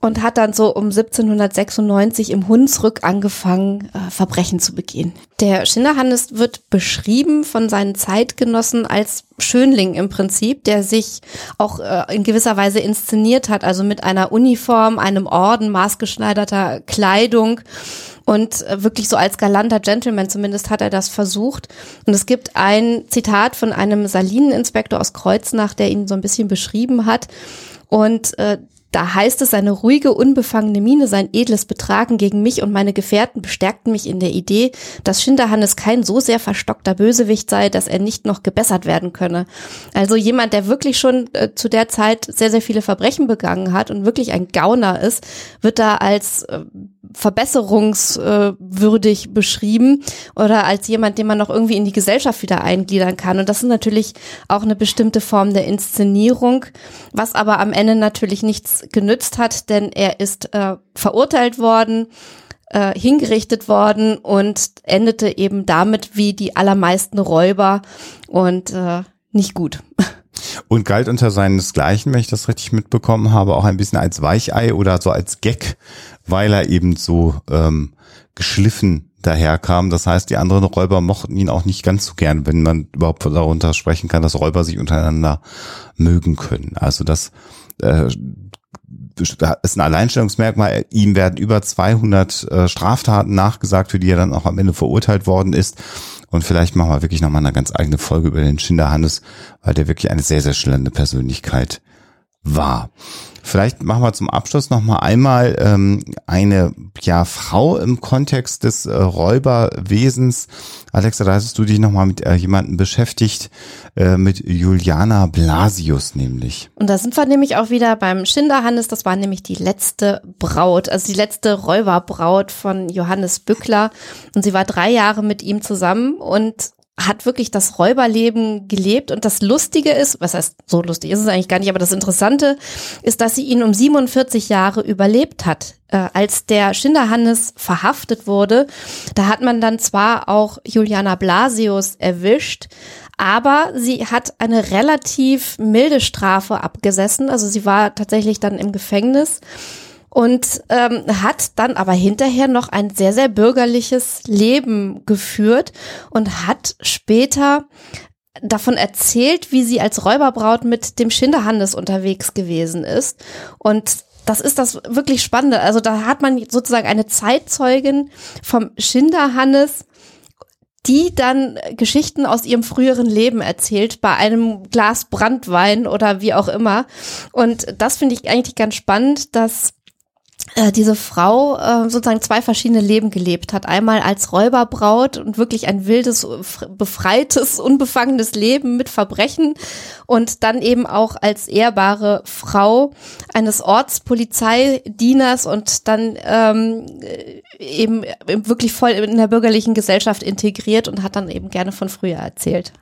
und hat dann so um 1796 im Hunsrück angefangen, äh, Verbrechen zu begehen. Der Schinderhannes wird beschrieben von seinen Zeitgenossen als Schönling im Prinzip, der sich auch äh, in gewisser Weise inszeniert hat, also mit einer Uniform, einem Orden, maßgeschneiderter Kleidung und äh, wirklich so als galanter Gentleman zumindest hat er das versucht. Und es gibt ein Zitat von einem Salineninspektor aus Kreuznach, der ihn so ein bisschen beschrieben hat. Und äh, da heißt es, seine ruhige, unbefangene Miene, sein edles Betragen gegen mich und meine Gefährten bestärkten mich in der Idee, dass Schinderhannes kein so sehr verstockter Bösewicht sei, dass er nicht noch gebessert werden könne. Also jemand, der wirklich schon äh, zu der Zeit sehr, sehr viele Verbrechen begangen hat und wirklich ein Gauner ist, wird da als äh, verbesserungswürdig beschrieben oder als jemand, den man noch irgendwie in die Gesellschaft wieder eingliedern kann. Und das ist natürlich auch eine bestimmte Form der Inszenierung, was aber am Ende natürlich nichts genützt hat, denn er ist äh, verurteilt worden, äh, hingerichtet worden und endete eben damit wie die allermeisten Räuber und äh, nicht gut. Und galt unter seinesgleichen, wenn ich das richtig mitbekommen habe, auch ein bisschen als Weichei oder so als Gag, weil er eben so ähm, geschliffen daherkam. Das heißt, die anderen Räuber mochten ihn auch nicht ganz so gern, wenn man überhaupt darunter sprechen kann, dass Räuber sich untereinander mögen können. Also das äh, ist ein Alleinstellungsmerkmal. Ihm werden über 200 äh, Straftaten nachgesagt, für die er dann auch am Ende verurteilt worden ist. Und vielleicht machen wir wirklich nochmal eine ganz eigene Folge über den Schinderhannes, weil der wirklich eine sehr, sehr schlende Persönlichkeit war. Vielleicht machen wir zum Abschluss noch mal einmal ähm, eine ja Frau im Kontext des äh, Räuberwesens. Alexa, da hast du dich noch mal mit äh, jemandem beschäftigt, äh, mit Juliana Blasius nämlich. Und da sind wir nämlich auch wieder beim Schinderhannes. Das war nämlich die letzte Braut, also die letzte Räuberbraut von Johannes Bückler. Und sie war drei Jahre mit ihm zusammen und hat wirklich das Räuberleben gelebt und das Lustige ist, was heißt so lustig ist es eigentlich gar nicht, aber das Interessante ist, dass sie ihn um 47 Jahre überlebt hat. Äh, als der Schinderhannes verhaftet wurde, da hat man dann zwar auch Juliana Blasius erwischt, aber sie hat eine relativ milde Strafe abgesessen. Also sie war tatsächlich dann im Gefängnis und ähm, hat dann aber hinterher noch ein sehr, sehr bürgerliches Leben geführt und hat später davon erzählt, wie sie als Räuberbraut mit dem Schinderhannes unterwegs gewesen ist. Und das ist das wirklich Spannende. Also da hat man sozusagen eine Zeitzeugin vom Schinderhannes, die dann Geschichten aus ihrem früheren Leben erzählt, bei einem Glas Brandwein oder wie auch immer. Und das finde ich eigentlich ganz spannend, dass diese Frau äh, sozusagen zwei verschiedene Leben gelebt hat. Einmal als Räuberbraut und wirklich ein wildes, befreites, unbefangenes Leben mit Verbrechen und dann eben auch als ehrbare Frau eines Ortspolizeidieners und dann ähm, eben wirklich voll in der bürgerlichen Gesellschaft integriert und hat dann eben gerne von früher erzählt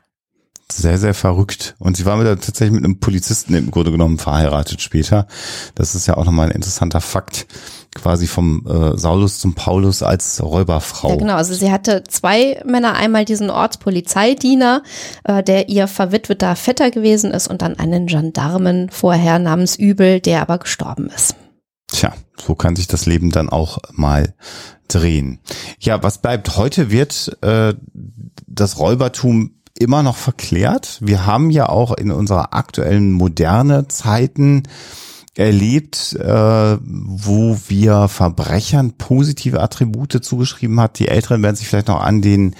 sehr, sehr verrückt. Und sie war mit, tatsächlich mit einem Polizisten im Grunde genommen verheiratet später. Das ist ja auch nochmal ein interessanter Fakt, quasi vom äh, Saulus zum Paulus als Räuberfrau. Ja, genau, also sie hatte zwei Männer, einmal diesen Ortspolizeidiener, äh, der ihr verwitweter Vetter gewesen ist und dann einen Gendarmen vorher namens Übel, der aber gestorben ist. Tja, so kann sich das Leben dann auch mal drehen. Ja, was bleibt? Heute wird äh, das Räubertum immer noch verklärt. Wir haben ja auch in unserer aktuellen moderne Zeiten erlebt, äh, wo wir Verbrechern positive Attribute zugeschrieben hat. Die Älteren werden sich vielleicht noch an den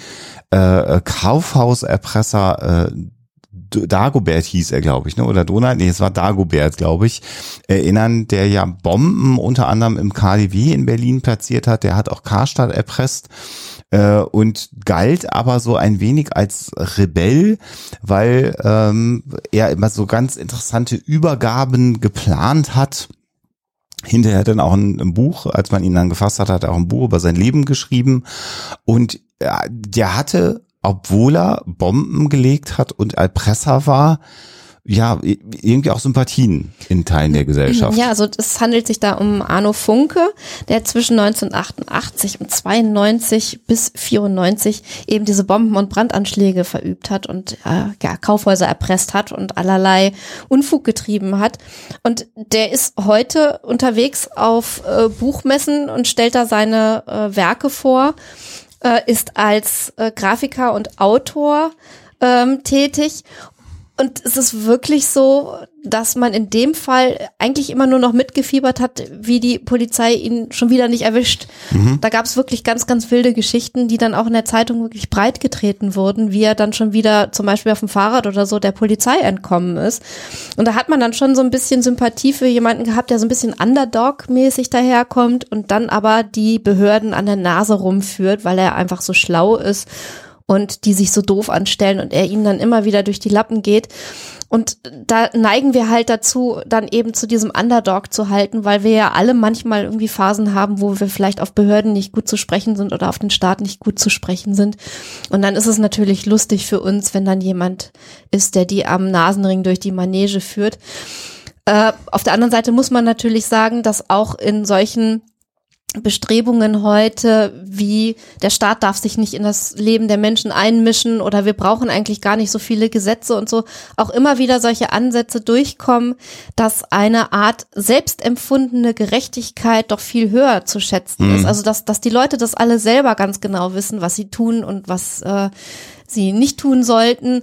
äh, Kaufhauserpresser äh, Dagobert hieß er, glaube ich, ne? Oder Donald? Nee, es war Dagobert, glaube ich. Erinnern, der ja Bomben unter anderem im KDW in Berlin platziert hat. Der hat auch Karstadt erpresst äh, und galt aber so ein wenig als Rebell, weil ähm, er immer so ganz interessante Übergaben geplant hat. Hinterher dann auch ein, ein, Buch, als man ihn dann gefasst hat, hat er auch ein Buch über sein Leben geschrieben. Und ja, der hatte, obwohl er Bomben gelegt hat und Erpresser war, ja, irgendwie auch Sympathien in Teilen der Gesellschaft. Ja, also es handelt sich da um Arno Funke, der zwischen 1988 und 92 bis 94 eben diese Bomben- und Brandanschläge verübt hat und äh, ja, Kaufhäuser erpresst hat und allerlei Unfug getrieben hat. Und der ist heute unterwegs auf äh, Buchmessen und stellt da seine äh, Werke vor, äh, ist als äh, Grafiker und Autor ähm, tätig und es ist wirklich so, dass man in dem Fall eigentlich immer nur noch mitgefiebert hat, wie die Polizei ihn schon wieder nicht erwischt. Mhm. Da gab es wirklich ganz, ganz wilde Geschichten, die dann auch in der Zeitung wirklich breit getreten wurden, wie er dann schon wieder zum Beispiel auf dem Fahrrad oder so der Polizei entkommen ist. Und da hat man dann schon so ein bisschen Sympathie für jemanden gehabt, der so ein bisschen Underdog-mäßig daherkommt und dann aber die Behörden an der Nase rumführt, weil er einfach so schlau ist und die sich so doof anstellen und er ihnen dann immer wieder durch die Lappen geht. Und da neigen wir halt dazu, dann eben zu diesem Underdog zu halten, weil wir ja alle manchmal irgendwie Phasen haben, wo wir vielleicht auf Behörden nicht gut zu sprechen sind oder auf den Staat nicht gut zu sprechen sind. Und dann ist es natürlich lustig für uns, wenn dann jemand ist, der die am Nasenring durch die Manege führt. Äh, auf der anderen Seite muss man natürlich sagen, dass auch in solchen Bestrebungen heute, wie der Staat darf sich nicht in das Leben der Menschen einmischen oder wir brauchen eigentlich gar nicht so viele Gesetze und so, auch immer wieder solche Ansätze durchkommen, dass eine Art selbstempfundene Gerechtigkeit doch viel höher zu schätzen mhm. ist. Also dass, dass die Leute das alle selber ganz genau wissen, was sie tun und was äh, sie nicht tun sollten.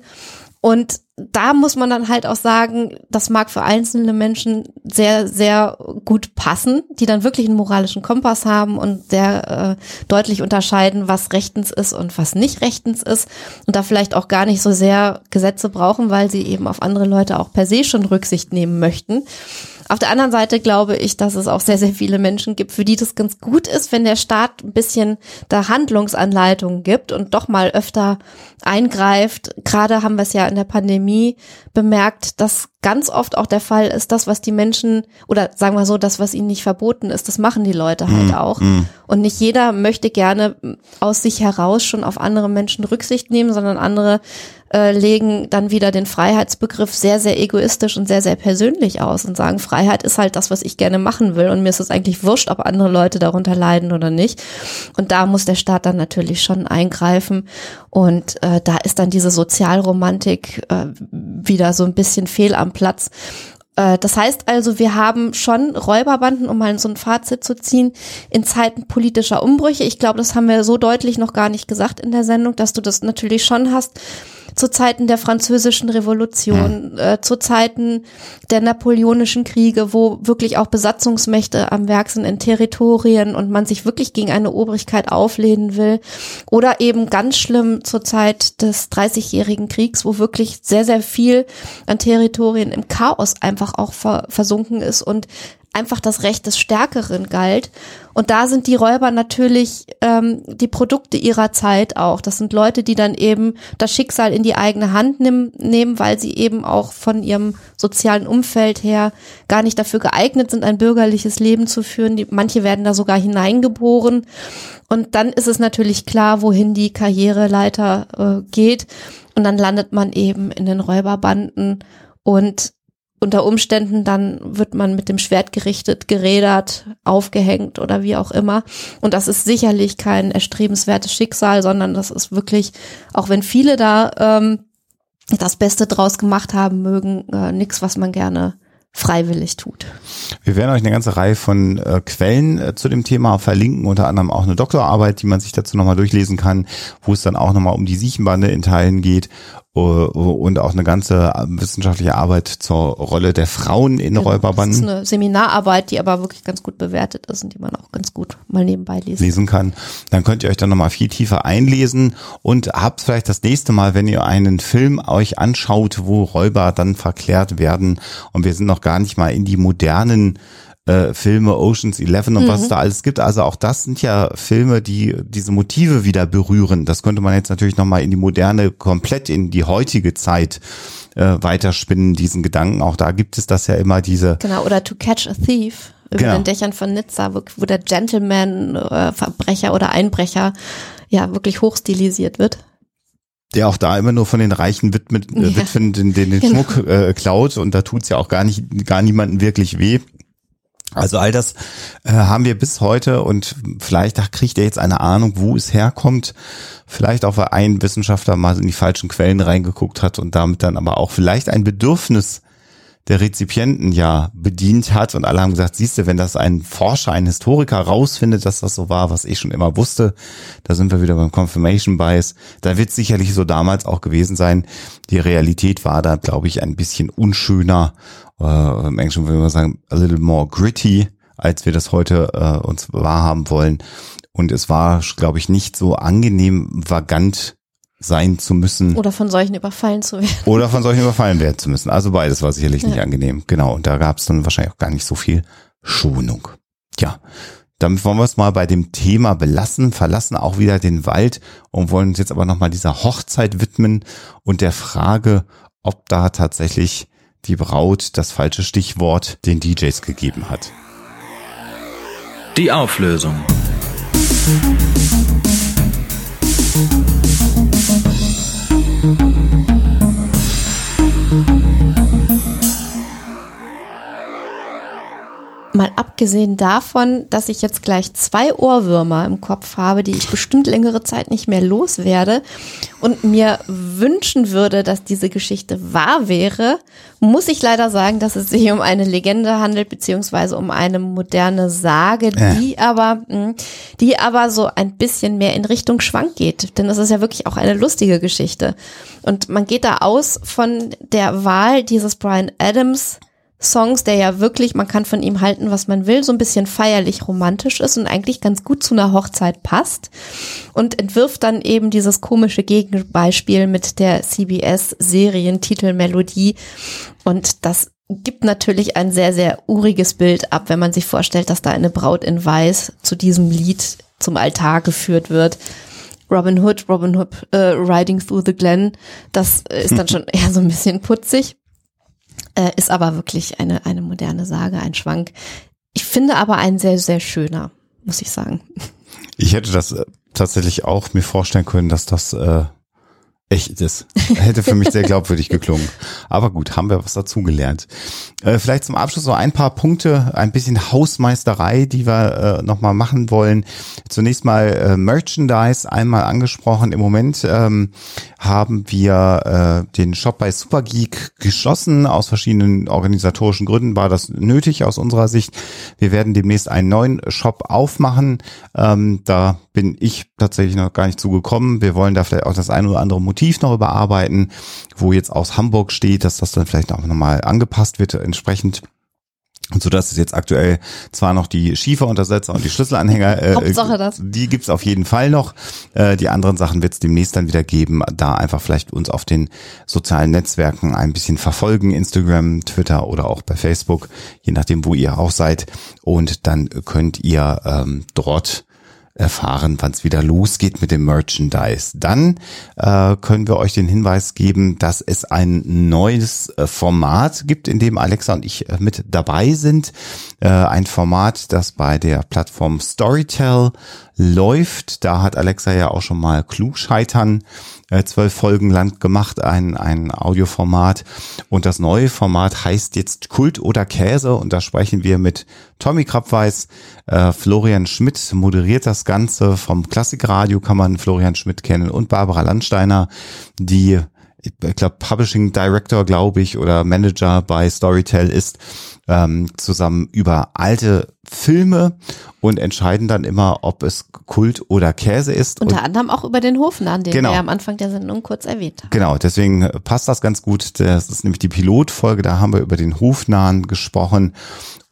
Und da muss man dann halt auch sagen, das mag für einzelne Menschen sehr, sehr gut passen, die dann wirklich einen moralischen Kompass haben und sehr äh, deutlich unterscheiden, was rechtens ist und was nicht rechtens ist und da vielleicht auch gar nicht so sehr Gesetze brauchen, weil sie eben auf andere Leute auch per se schon Rücksicht nehmen möchten. Auf der anderen Seite glaube ich, dass es auch sehr, sehr viele Menschen gibt, für die das ganz gut ist, wenn der Staat ein bisschen da Handlungsanleitungen gibt und doch mal öfter eingreift. Gerade haben wir es ja in der Pandemie bemerkt, dass ganz oft auch der Fall ist, das, was die Menschen, oder sagen wir so, das, was ihnen nicht verboten ist, das machen die Leute halt auch. Und nicht jeder möchte gerne aus sich heraus schon auf andere Menschen Rücksicht nehmen, sondern andere äh, legen dann wieder den Freiheitsbegriff sehr, sehr egoistisch und sehr, sehr persönlich aus und sagen, Freiheit ist halt das, was ich gerne machen will und mir ist es eigentlich wurscht, ob andere Leute darunter leiden oder nicht. Und da muss der Staat dann natürlich schon eingreifen und äh, da ist dann diese Sozialromantik äh, wieder so ein bisschen fehl am Platz. Äh, Das heißt also, wir haben schon Räuberbanden, um mal so ein Fazit zu ziehen, in Zeiten politischer Umbrüche. Ich glaube, das haben wir so deutlich noch gar nicht gesagt in der Sendung, dass du das natürlich schon hast zu Zeiten der französischen Revolution, äh, zu Zeiten der napoleonischen Kriege, wo wirklich auch Besatzungsmächte am Werk sind in Territorien und man sich wirklich gegen eine Obrigkeit auflehnen will. Oder eben ganz schlimm zur Zeit des Dreißigjährigen Kriegs, wo wirklich sehr, sehr viel an Territorien im Chaos einfach auch ver versunken ist und einfach das Recht des Stärkeren galt. Und da sind die Räuber natürlich ähm, die Produkte ihrer Zeit auch. Das sind Leute, die dann eben das Schicksal in die eigene Hand nimm, nehmen, weil sie eben auch von ihrem sozialen Umfeld her gar nicht dafür geeignet sind, ein bürgerliches Leben zu führen. Die, manche werden da sogar hineingeboren. Und dann ist es natürlich klar, wohin die Karriereleiter äh, geht. Und dann landet man eben in den Räuberbanden und unter Umständen dann wird man mit dem Schwert gerichtet, gerädert, aufgehängt oder wie auch immer. Und das ist sicherlich kein erstrebenswertes Schicksal, sondern das ist wirklich, auch wenn viele da ähm, das Beste draus gemacht haben mögen, äh, nichts, was man gerne freiwillig tut. Wir werden euch eine ganze Reihe von äh, Quellen äh, zu dem Thema verlinken, unter anderem auch eine Doktorarbeit, die man sich dazu nochmal durchlesen kann, wo es dann auch nochmal um die Siechenbande in Teilen geht und auch eine ganze wissenschaftliche Arbeit zur Rolle der Frauen in Genau, Räuberbanden. Das ist eine Seminararbeit, die aber wirklich ganz gut bewertet ist und die man auch ganz gut mal nebenbei lesen lesen kann, dann könnt ihr euch dann nochmal viel tiefer einlesen und habt vielleicht das nächste Mal, wenn ihr einen Film euch anschaut, wo Räuber dann verklärt werden. Und wir sind noch gar nicht mal in die modernen äh, Filme Oceans 11 und was es da alles gibt. Also auch das sind ja Filme, die diese Motive wieder berühren. Das könnte man jetzt natürlich nochmal in die moderne, komplett in die heutige Zeit äh, weiterspinnen, diesen Gedanken. Auch da gibt es das ja immer diese Genau, oder To Catch a Thief über Genau. den Dächern von Nizza, wo, wo der Gentleman, äh, Verbrecher oder Einbrecher ja wirklich hochstilisiert wird. der auch da immer nur von den reichen Witwen, äh. Witwen den, den, den Genau. Schmuck äh, klaut und da tut's ja auch gar nicht gar niemanden wirklich weh. Also all das äh, haben wir bis heute und vielleicht ach, kriegt ihr jetzt eine Ahnung, wo es herkommt. Vielleicht auch, weil ein Wissenschaftler mal in die falschen Quellen reingeguckt hat und damit dann aber auch vielleicht ein Bedürfnis der Rezipienten ja bedient hat und alle haben gesagt, siehst du, wenn das ein Forscher, ein Historiker rausfindet, dass das so war, was ich schon immer wusste, da sind wir wieder beim Confirmation Bias, da wird sicherlich so damals auch gewesen sein. Die Realität war da, glaube ich, ein bisschen unschöner, äh, im Englischen würde man sagen, a little more gritty, als wir das heute äh, uns wahrhaben wollen. Und es war, glaube ich, nicht so angenehm vagant sein zu müssen Oder von solchen überfallen zu werden. oder von solchen überfallen werden zu müssen. Also beides war sicherlich nicht angenehm. Genau. Und da gab es dann wahrscheinlich auch gar nicht so viel Schonung. Ja. Damit wollen wir es mal bei dem Thema belassen, verlassen auch wieder den Wald und wollen uns jetzt aber nochmal dieser Hochzeit widmen und der Frage, ob da tatsächlich die Braut das falsche Stichwort den DJs gegeben hat. Die Auflösung. Mal abgesehen davon, dass ich jetzt gleich zwei Ohrwürmer im Kopf habe, die ich bestimmt längere Zeit nicht mehr loswerde und mir wünschen würde, dass diese Geschichte wahr wäre, muss ich leider sagen, dass es sich um eine Legende handelt, beziehungsweise um eine moderne Sage, die aber, mh, die aber so ein bisschen mehr in Richtung Schwank geht. Denn das ist ja wirklich auch eine lustige Geschichte. Und man geht da aus von der Wahl dieses Brian Adams Songs, der ja wirklich, man kann von ihm halten, was man will, so ein bisschen feierlich romantisch ist und eigentlich ganz gut zu einer Hochzeit passt und entwirft dann eben dieses komische Gegenbeispiel mit der CBS-Serientitelmelodie und das gibt natürlich ein sehr, sehr uriges Bild ab, wenn man sich vorstellt, dass da eine Braut in Weiß zu diesem Lied zum Altar geführt wird. Robin Hood, Robin Hood äh, Riding Through the Glen, das äh, ist dann schon eher so ein bisschen putzig. Äh, ist aber wirklich eine, eine moderne Sage, ein Schwank. Ich finde aber ein sehr, sehr schöner, muss ich sagen. Ich hätte das äh, tatsächlich auch mir vorstellen können, dass das äh, echt ist. Hätte für mich sehr glaubwürdig geklungen. Aber gut, haben wir was dazugelernt. Äh, vielleicht zum Abschluss noch ein paar Punkte, ein bisschen Hausmeisterei, die wir äh, nochmal machen wollen. Zunächst mal äh, Merchandise einmal angesprochen. Im Moment ähm, haben wir äh, den Shop bei Supergeek geschlossen. Aus verschiedenen organisatorischen Gründen war das nötig aus unserer Sicht. Wir werden demnächst einen neuen Shop aufmachen. Ähm, da bin ich tatsächlich noch gar nicht zugekommen. Wir wollen da vielleicht auch das ein oder andere Motiv noch überarbeiten, wo jetzt aus Hamburg steht, dass das dann vielleicht auch nochmal angepasst wird entsprechend. Und so dass es jetzt aktuell zwar noch die Schieferuntersetzer und die Schlüsselanhänger, äh, Hauptsache das. die gibt's auf jeden Fall noch. Äh, die anderen Sachen wird's demnächst dann wieder geben. Da einfach vielleicht uns auf den sozialen Netzwerken ein bisschen verfolgen, Instagram, Twitter oder auch bei Facebook, je nachdem, wo ihr auch seid. Und dann könnt ihr ähm, dort erfahren, wann es wieder losgeht mit dem Merchandise. Dann äh, können wir euch den Hinweis geben, dass es ein neues äh, Format gibt, in dem Alexa und ich äh, mit dabei sind. Äh, ein Format, das bei der Plattform Storytel läuft. Da hat Alexa ja auch schon mal Klugscheitern zwölf Folgen lang gemacht, ein, ein Audioformat. Und das neue Format heißt jetzt Kult oder Käse. Und da sprechen wir mit Tommy Krabweis. Äh, Florian Schmidt moderiert das Ganze. Vom Klassikradio kann man Florian Schmidt kennen und Barbara Landsteiner, die ich glaube, Publishing Director, glaube ich, oder Manager bei Storytel ist, ähm, zusammen über alte Filme und entscheiden dann immer, ob es Kult oder Käse ist. Unter und anderem auch über den Hofnamen, den Genau. wir am Anfang der Sendung kurz erwähnt haben. Genau, deswegen passt das ganz gut. Das ist nämlich die Pilotfolge, da haben wir über den Hofnahen gesprochen.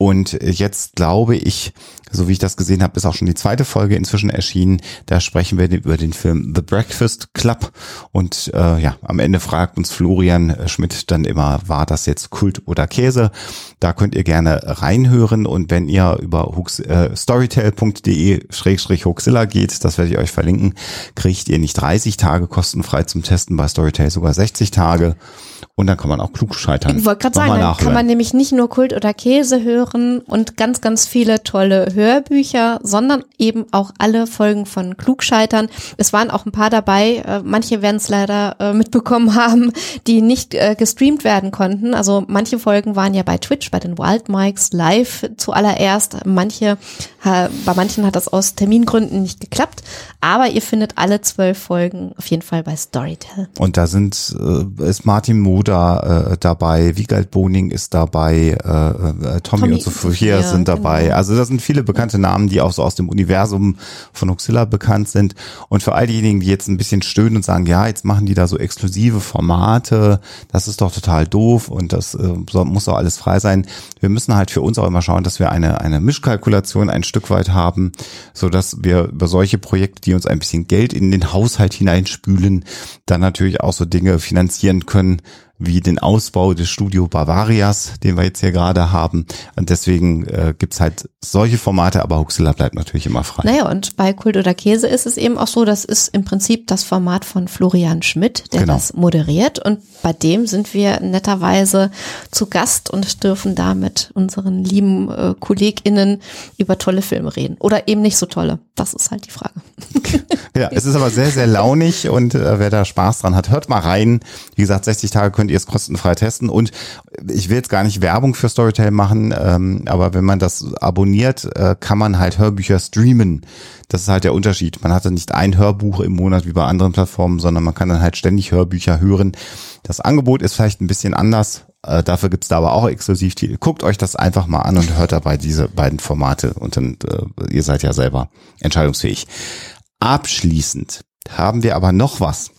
Und jetzt glaube ich, so wie ich das gesehen habe, ist auch schon die zweite Folge inzwischen erschienen. Da sprechen wir über den Film The Breakfast Club. Und äh, ja, am Ende fragt uns Florian Schmidt dann immer, war das jetzt Kult oder Käse? Da könnt ihr gerne reinhören. Und wenn ihr über Hux, äh, storytel.de-huxilla geht, das werde ich euch verlinken, kriegt ihr nicht 30 Tage kostenfrei zum Testen, bei Storytel sogar 60 Tage. Und dann kann man auch klug scheitern. Ich wollte gerade sagen, dann kann nachhören. man nämlich nicht nur Kult oder Käse hören und ganz, ganz viele tolle Hörbücher, sondern eben auch alle Folgen von Klugscheitern. Es waren auch ein paar dabei, äh, manche werden es leider äh, mitbekommen haben, die nicht äh, gestreamt werden konnten. Also manche Folgen waren ja bei Twitch, bei den Wild Mikes live zuallererst. Manche, bei manchen hat das aus Termingründen nicht geklappt, aber ihr findet alle zwölf Folgen auf jeden Fall bei Storytel. Und da sind ist Martin Moda äh, dabei, Wiegald Boning ist dabei, äh, äh, Tommy, Tommy und Sophia sind dabei. genau. Also da sind viele bekannte Namen, die auch so aus dem Universum von Huxilla bekannt sind. Und für all diejenigen, die jetzt ein bisschen stöhnen und sagen, ja, jetzt machen die da so exklusive Formate, das ist doch total doof und das äh, muss doch alles frei sein. Wir müssen halt für uns auch immer schauen, dass wir eine eine Mischkalkulation ein Stück weit haben, so dass wir über solche Projekte, die uns ein bisschen Geld in den Haushalt hineinspülen, dann natürlich auch so Dinge finanzieren können, wie den Ausbau des Studio Bavarias, den wir jetzt hier gerade haben. Und deswegen äh, gibt's halt solche Formate, aber Huxilla bleibt natürlich immer frei. Naja, und bei Kult oder Käse ist es eben auch so, das ist im Prinzip das Format von Florian Schmidt, der Genau. das moderiert. Und bei dem sind wir netterweise zu Gast und dürfen da mit unseren lieben äh, KollegInnen über tolle Filme reden. Oder eben nicht so tolle. Das ist halt die Frage. Ja, es ist aber sehr, sehr launig und äh, wer da Spaß dran hat, hört mal rein. Wie gesagt, 60 Tage könnt ihr es kostenfrei testen und ich will jetzt gar nicht Werbung für Storytel machen, ähm, aber wenn man das abonniert, äh, kann man halt Hörbücher streamen. Das ist halt der Unterschied. Man hatte nicht ein Hörbuch im Monat wie bei anderen Plattformen, sondern man kann dann halt ständig Hörbücher hören. Das Angebot ist vielleicht ein bisschen anders. Äh, dafür gibt's da aber auch Exklusivtitel. Guckt euch das einfach mal an und hört dabei diese beiden Formate und dann äh, ihr seid ja selber entscheidungsfähig. Abschließend haben wir aber noch was,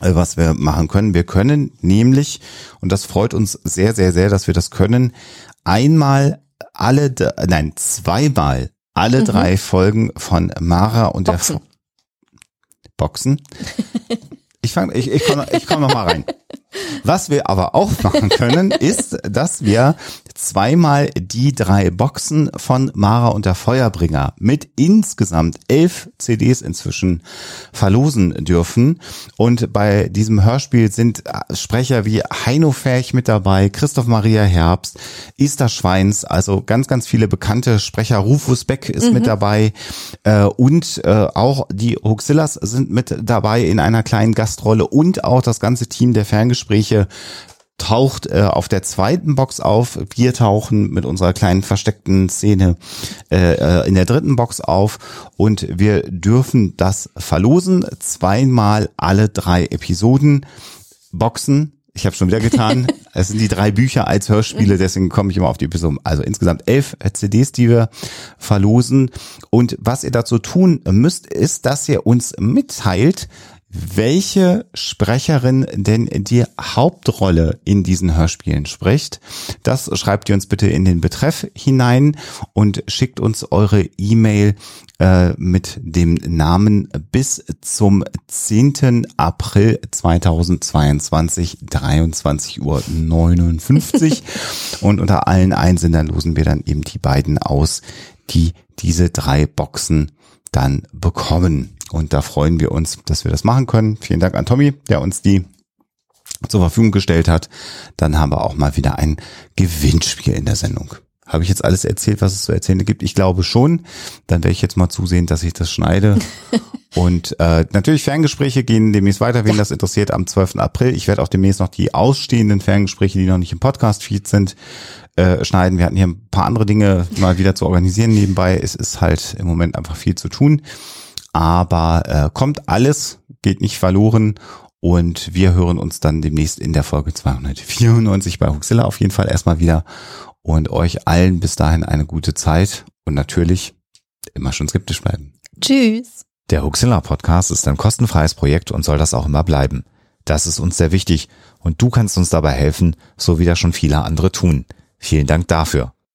was wir machen können. Wir können nämlich, und das freut uns sehr, sehr, sehr, dass wir das können, einmal alle, nein, zweimal alle drei Folgen von Mara und Boxen. der F Boxen. Ich fange, ich, ich komme ich komm noch mal rein. Was wir aber auch machen können, ist, dass wir zweimal die drei Boxen von Mara und der Feuerbringer mit insgesamt elf CDs inzwischen verlosen dürfen. Und bei diesem Hörspiel sind Sprecher wie Heino Ferch mit dabei, Christoph Maria Herbst, Esther Schweins, also ganz, ganz viele bekannte Sprecher. Rufus Beck ist mhm. mit dabei äh, und äh, auch die Huxillas sind mit dabei in einer kleinen Gastrolle und auch das ganze Team der Ferngespräche taucht äh, auf der zweiten Box auf. Wir tauchen mit unserer kleinen versteckten Szene äh, äh, in der dritten Box auf und wir dürfen das verlosen. Zweimal alle drei Episoden Boxen. Ich habe schon wieder getan. es sind die drei Bücher als Hörspiele, deswegen komme ich immer auf die Episode. Also insgesamt elf CDs, die wir verlosen. Und was ihr dazu tun müsst, ist, dass ihr uns mitteilt, welche Sprecherin denn die Hauptrolle in diesen Hörspielen spricht. Das schreibt ihr uns bitte in den Betreff hinein und schickt uns eure E-Mail äh, mit dem Namen bis zum 10. April 2022, 23 Uhr 59. und unter allen Einsendern losen wir dann eben die beiden aus, die diese drei Boxen dann bekommen. Und da freuen wir uns, dass wir das machen können. Vielen Dank an Tommy, der uns die zur Verfügung gestellt hat. Dann haben wir auch mal wieder ein Gewinnspiel in der Sendung. Habe ich jetzt alles erzählt, was es zu erzählen gibt? Ich glaube schon. Dann werde ich jetzt mal zusehen, dass ich das schneide. Und äh, natürlich Ferngespräche gehen demnächst weiter, wen ja. das interessiert, am 12. April. Ich werde auch demnächst noch die ausstehenden Ferngespräche, die noch nicht im Podcast-Feed sind, äh, schneiden. Wir hatten hier ein paar andere Dinge mal wieder zu organisieren nebenbei. Es ist halt im Moment einfach viel zu tun. Aber äh, kommt alles, geht nicht verloren. Und wir hören uns dann demnächst in der Folge 294 bei Huxilla auf jeden Fall erstmal wieder. Und euch allen bis dahin eine gute Zeit und natürlich immer schon skeptisch bleiben. Tschüss. Der Huxilla Podcast ist ein kostenfreies Projekt und soll das auch immer bleiben. Das ist uns sehr wichtig und du kannst uns dabei helfen, so wie das schon viele andere tun. Vielen Dank dafür.